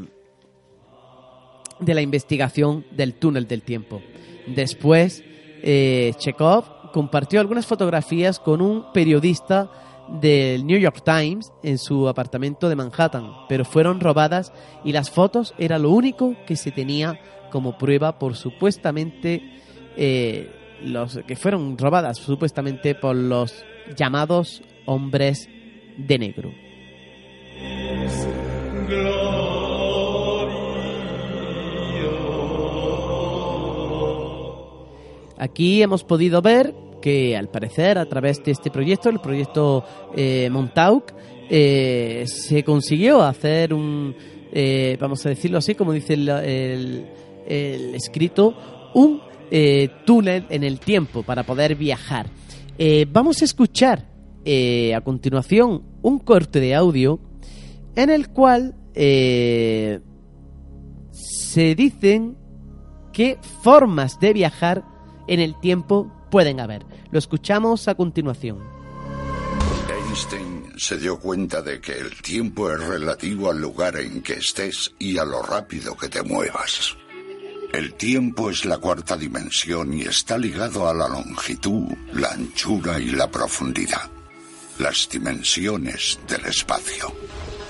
de la investigación del túnel del tiempo. Después, eh, Chekhov compartió algunas fotografías con un periodista del New York Times en su apartamento de Manhattan, pero fueron robadas y las fotos era lo único que se tenía como prueba por supuestamente eh, los que fueron robadas supuestamente por los llamados hombres de negro. Aquí hemos podido ver que al parecer a través de este proyecto, el proyecto eh, Montauk, eh, se consiguió hacer un, eh, vamos a decirlo así, como dice el, el- escrito, un túnel en el tiempo para poder viajar. Vamos a escuchar a continuación un corte de audio en el cual se dicen qué formas de viajar en el tiempo pueden haber. Lo escuchamos a continuación. Einstein se dio cuenta de que el tiempo es relativo al lugar en que estés y a lo rápido que te muevas. El tiempo es la cuarta dimensión y está ligado a la longitud, la anchura y la profundidad, las dimensiones del espacio.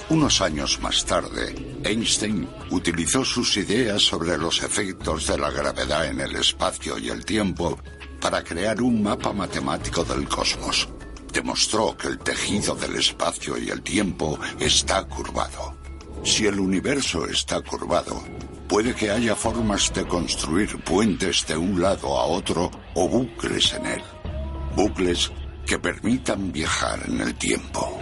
Unos años más tarde, Einstein utilizó sus ideas sobre los efectos de la gravedad en el espacio y el tiempo para crear un mapa matemático del cosmos. Demostró que el tejido del espacio y el tiempo está curvado. Si el universo está curvado, puede que haya formas de construir puentes de un lado a otro o bucles en él. Bucles que permitan viajar en el tiempo.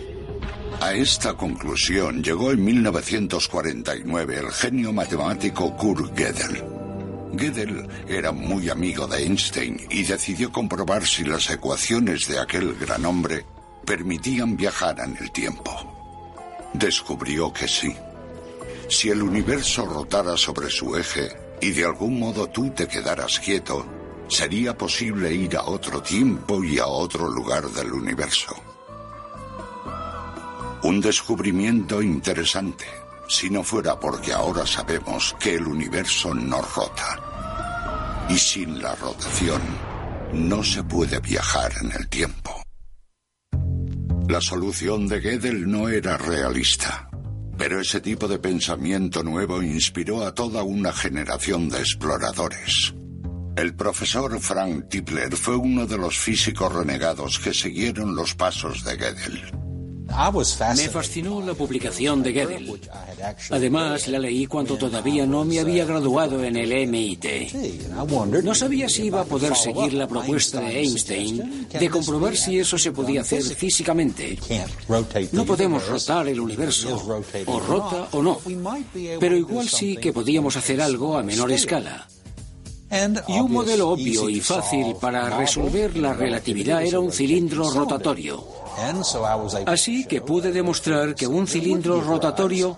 A esta conclusión llegó en 1949 el genio matemático Kurt Gödel. Gödel era muy amigo de Einstein y decidió comprobar si las ecuaciones de aquel gran hombre permitían viajar en el tiempo. Descubrió que sí. Si el universo rotara sobre su eje y de algún modo tú te quedaras quieto, sería posible ir a otro tiempo y a otro lugar del universo. Un descubrimiento interesante, si no fuera porque ahora sabemos que el universo no rota. Y sin la rotación, no se puede viajar en el tiempo. La solución de Gödel no era realista, pero ese tipo de pensamiento nuevo inspiró a toda una generación de exploradores. El profesor Frank Tipler fue uno de los físicos renegados que siguieron los pasos de Gödel. Me fascinó la publicación de Gödel. Además, la leí cuando todavía no me había graduado en el MIT. No sabía si iba a poder seguir la propuesta de Einstein de comprobar si eso se podía hacer físicamente. No podemos rotar el universo, o rota o no, pero igual sí que podíamos hacer algo a menor escala. Y un modelo obvio y fácil para resolver la relatividad era un cilindro rotatorio. Así que pude demostrar que un cilindro rotatorio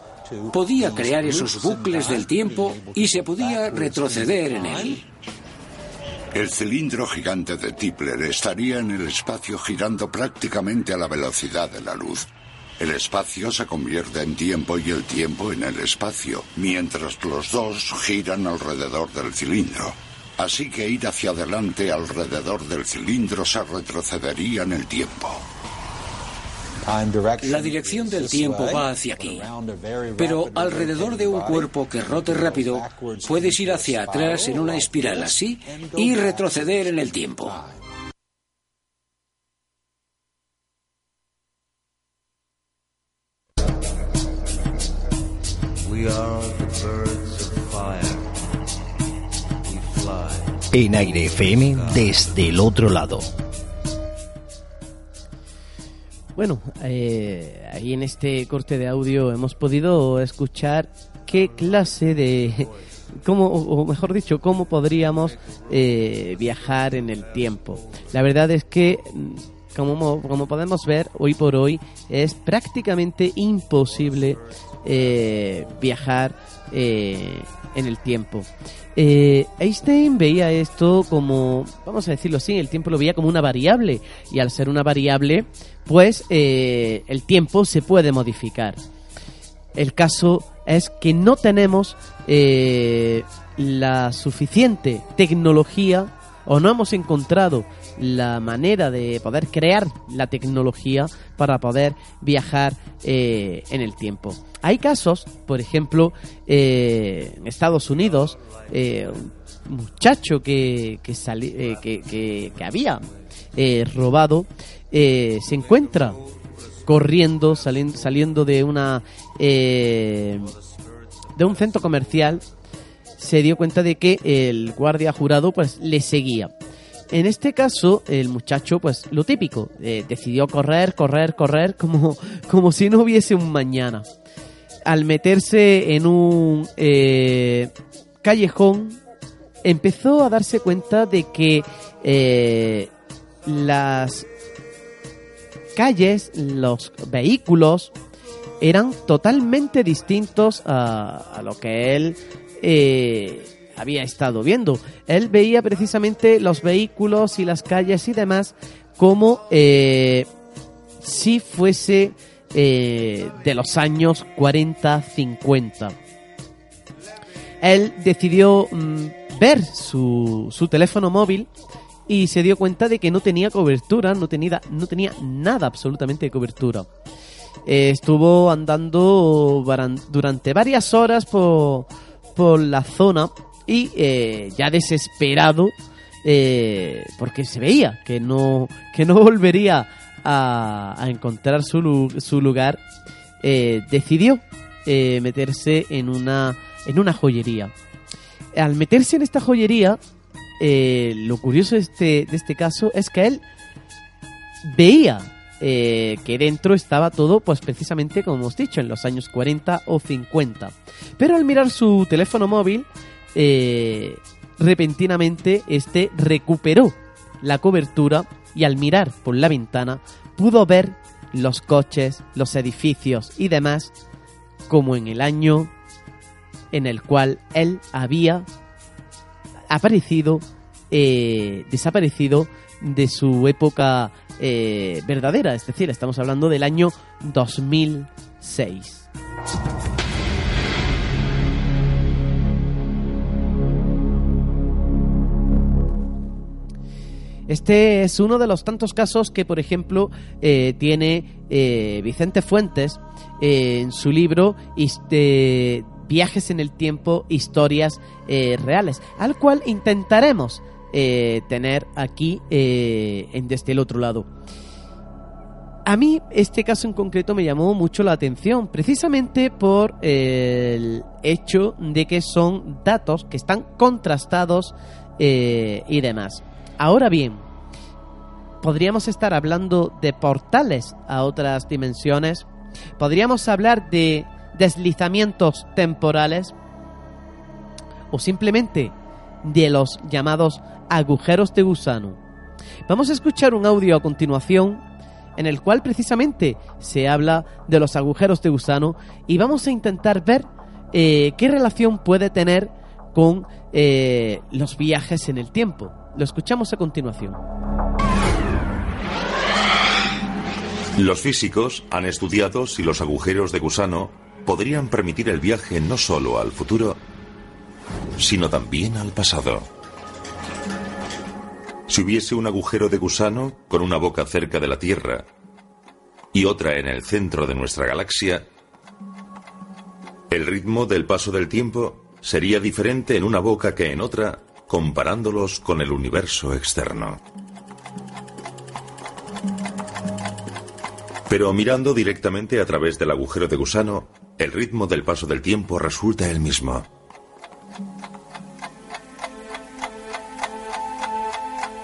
podía crear esos bucles del tiempo y se podía retroceder en él. El cilindro gigante de Tipler estaría en el espacio girando prácticamente a la velocidad de la luz. El espacio se convierte en tiempo y el tiempo en el espacio, mientras los dos giran alrededor del cilindro. Así que ir hacia adelante alrededor del cilindro se retrocedería en el tiempo. La dirección del tiempo va hacia aquí, pero alrededor de un cuerpo que rote rápido puedes ir hacia atrás en una espiral así y retroceder en el tiempo. En Aire FM desde el otro lado. Bueno, eh, ahí en este corte de audio hemos podido escuchar qué clase de, cómo, o mejor dicho, cómo podríamos eh, viajar en el tiempo. La verdad es que, como, como podemos ver, hoy por hoy es prácticamente imposible eh, viajar en el tiempo. Eh, Einstein veía esto como, vamos a decirlo así, el tiempo lo veía como una variable y al ser una variable, pues eh, el tiempo se puede modificar. El caso es que no tenemos eh, la suficiente tecnología o no hemos encontrado la manera de poder crear la tecnología para poder viajar eh, en el tiempo. Hay casos, por ejemplo, eh, en Estados Unidos, eh, un muchacho que, que, había robado se encuentra corriendo, saliendo, saliendo de una de un centro comercial se dio cuenta de que el guardia jurado pues le seguía. En este caso, el muchacho, pues lo típico, eh, decidió correr, correr, correr, como, como si no hubiese un mañana. Al meterse en un eh, callejón, empezó a darse cuenta de que eh, las calles, los vehículos, eran totalmente distintos a, a lo que él había estado viendo. Él veía precisamente los vehículos y las calles y demás como eh, si fuese eh, de los años 40-50. Él decidió mm, ver su, su teléfono móvil y se dio cuenta de que no tenía cobertura, no tenía, no tenía nada absolutamente de cobertura. Eh, estuvo andando durante varias horas por, por la zona y eh, ya desesperado eh, porque se veía que no, que no volvería a, a encontrar su, su lugar, decidió meterse en una, en una joyería. Al meterse en esta joyería, lo curioso de este, de este caso es que él veía eh, que dentro estaba todo, pues precisamente como hemos dicho, en los años 40 o 50. Pero al mirar su teléfono móvil, eh, repentinamente este recuperó la cobertura y al mirar por la ventana pudo ver los coches, los edificios y demás como en el año en el cual él había aparecido, eh, desaparecido de su época eh, verdadera, es decir, estamos hablando del año 2006. Este es uno de los tantos casos que, por ejemplo, eh, tiene eh, Vicente Fuentes en su libro Viajes en el Tiempo, Historias Reales, al cual intentaremos eh, tener aquí eh, en desde el otro lado. A mí este caso en concreto me llamó mucho la atención, precisamente por el hecho de que son datos que están contrastados eh, y demás. Ahora bien, podríamos estar hablando de portales a otras dimensiones, podríamos hablar de deslizamientos temporales o simplemente de los llamados agujeros de gusano. Vamos a escuchar un audio a continuación en el cual precisamente se habla de los agujeros de gusano y vamos a intentar ver eh, qué relación puede tener con eh, los viajes en el tiempo. Lo escuchamos a continuación. Los físicos han estudiado si los agujeros de gusano podrían permitir el viaje no solo al futuro, sino también al pasado. Si hubiese un agujero de gusano con una boca cerca de la Tierra y otra en el centro de nuestra galaxia, el ritmo del paso del tiempo sería diferente en una boca que en otra, comparándolos con el universo externo. Pero mirando directamente a través del agujero de gusano, el ritmo del paso del tiempo resulta el mismo.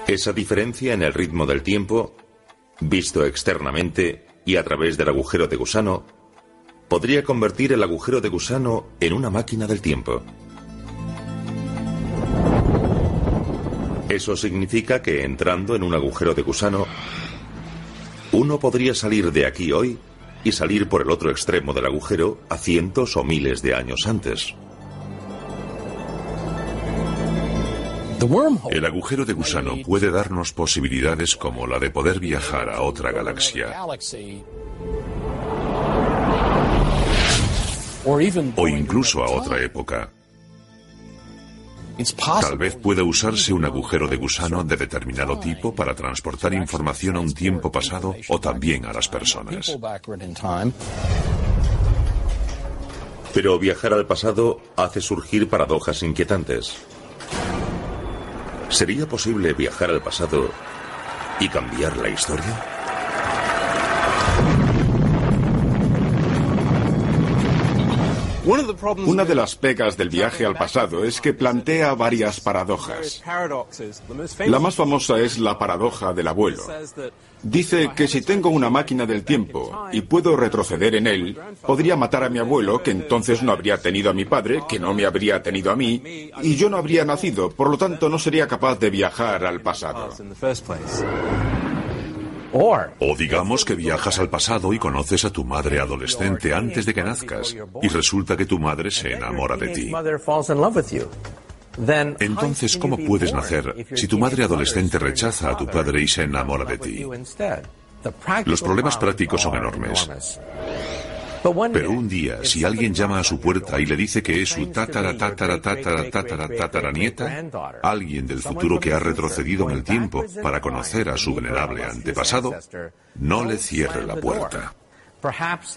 Esa diferencia en el ritmo del tiempo, visto externamente y a través del agujero de gusano, podría convertir el agujero de gusano en una máquina del tiempo. Eso significa que entrando en un agujero de gusano, uno podría salir de aquí hoy y salir por el otro extremo del agujero a cientos o miles de años antes. El agujero de gusano puede darnos posibilidades como la de poder viajar a otra galaxia o incluso a otra época. Tal vez pueda usarse un agujero de gusano de determinado tipo para transportar información a un tiempo pasado o también a las personas. Pero viajar al pasado hace surgir paradojas inquietantes. ¿Sería posible viajar al pasado y cambiar la historia? Una de las pegas del viaje al pasado es que plantea varias paradojas. La más famosa es la paradoja del abuelo. Dice que si tengo una máquina del tiempo y puedo retroceder en él, podría matar a mi abuelo, que entonces no habría tenido a mi padre, que no me habría tenido a mí, y yo no habría nacido, por lo tanto no sería capaz de viajar al pasado. O digamos que viajas al pasado y conoces a tu madre adolescente antes de que nazcas y resulta que tu madre se enamora de ti. Entonces, ¿cómo puedes nacer si tu madre adolescente rechaza a tu padre y se enamora de ti? Los problemas prácticos son enormes. Pero un día, si alguien llama a su puerta y le dice que es su tatara tatara tatara tatara tatara nieta, alguien del futuro que ha retrocedido en el tiempo para conocer a su venerable antepasado, no le cierre la puerta.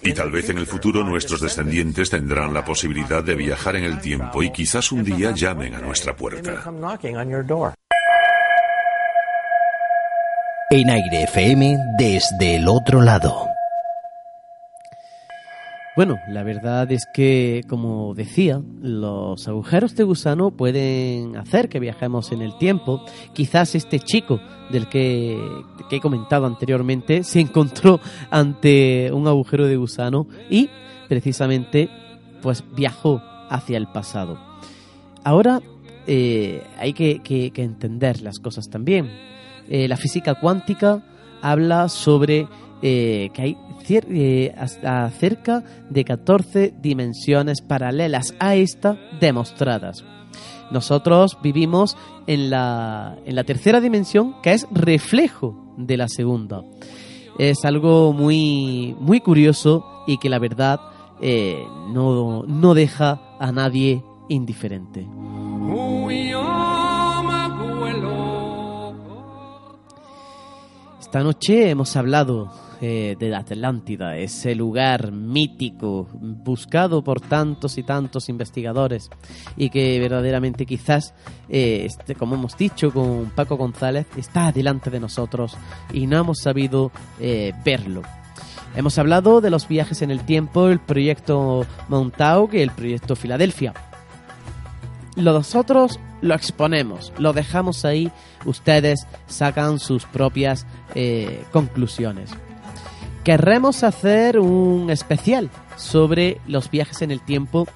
Y tal vez en el futuro nuestros descendientes tendrán la posibilidad de viajar en el tiempo y quizás un día llamen a nuestra puerta. En Aire FM desde el otro lado. Bueno, la verdad es que, como decía, los agujeros de gusano pueden hacer que viajemos en el tiempo. Quizás este chico del que, he comentado anteriormente se encontró ante un agujero de gusano y precisamente pues viajó hacia el pasado. Ahora eh, hay que, entender las cosas también. Eh, la física cuántica habla sobre eh, que hay eh, hasta cerca de 14 dimensiones paralelas a esta demostradas. Nosotros vivimos en la, en la tercera dimensión, que es reflejo de la segunda. Es algo muy, muy curioso y que la verdad eh, no, no deja a nadie indiferente. Esta noche hemos hablado eh, de la Atlántida, ese lugar mítico, buscado por tantos y tantos investigadores y que verdaderamente quizás, eh, este, como hemos dicho con Paco González, está delante de nosotros y no hemos sabido eh, verlo. Hemos hablado de los viajes en el tiempo, el proyecto Montauk y el proyecto Filadelfia. Nosotros lo exponemos, lo dejamos ahí, ustedes sacan sus propias conclusiones querremos hacer un especial sobre los viajes en el tiempo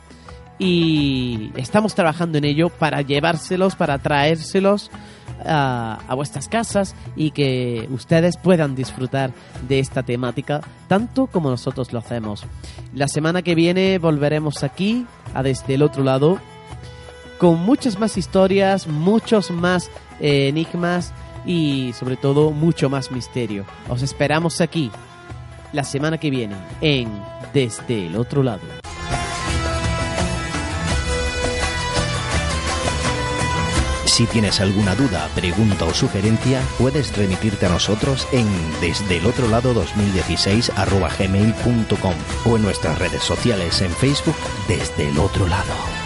y estamos trabajando en ello para llevárselos, para traérselos a, vuestras casas y que ustedes puedan disfrutar de esta temática tanto como nosotros lo hacemos. La semana que viene volveremos aquí, a desde el otro lado, con muchas más historias, muchos más eh, enigmas y sobre todo mucho más misterio. Os esperamos aquí la semana que viene en Desde el otro lado. Si tienes alguna duda, pregunta o sugerencia, puedes remitirte a nosotros en desde el otro lado 2016 gmail.com o en nuestras redes sociales en Facebook desde el otro lado.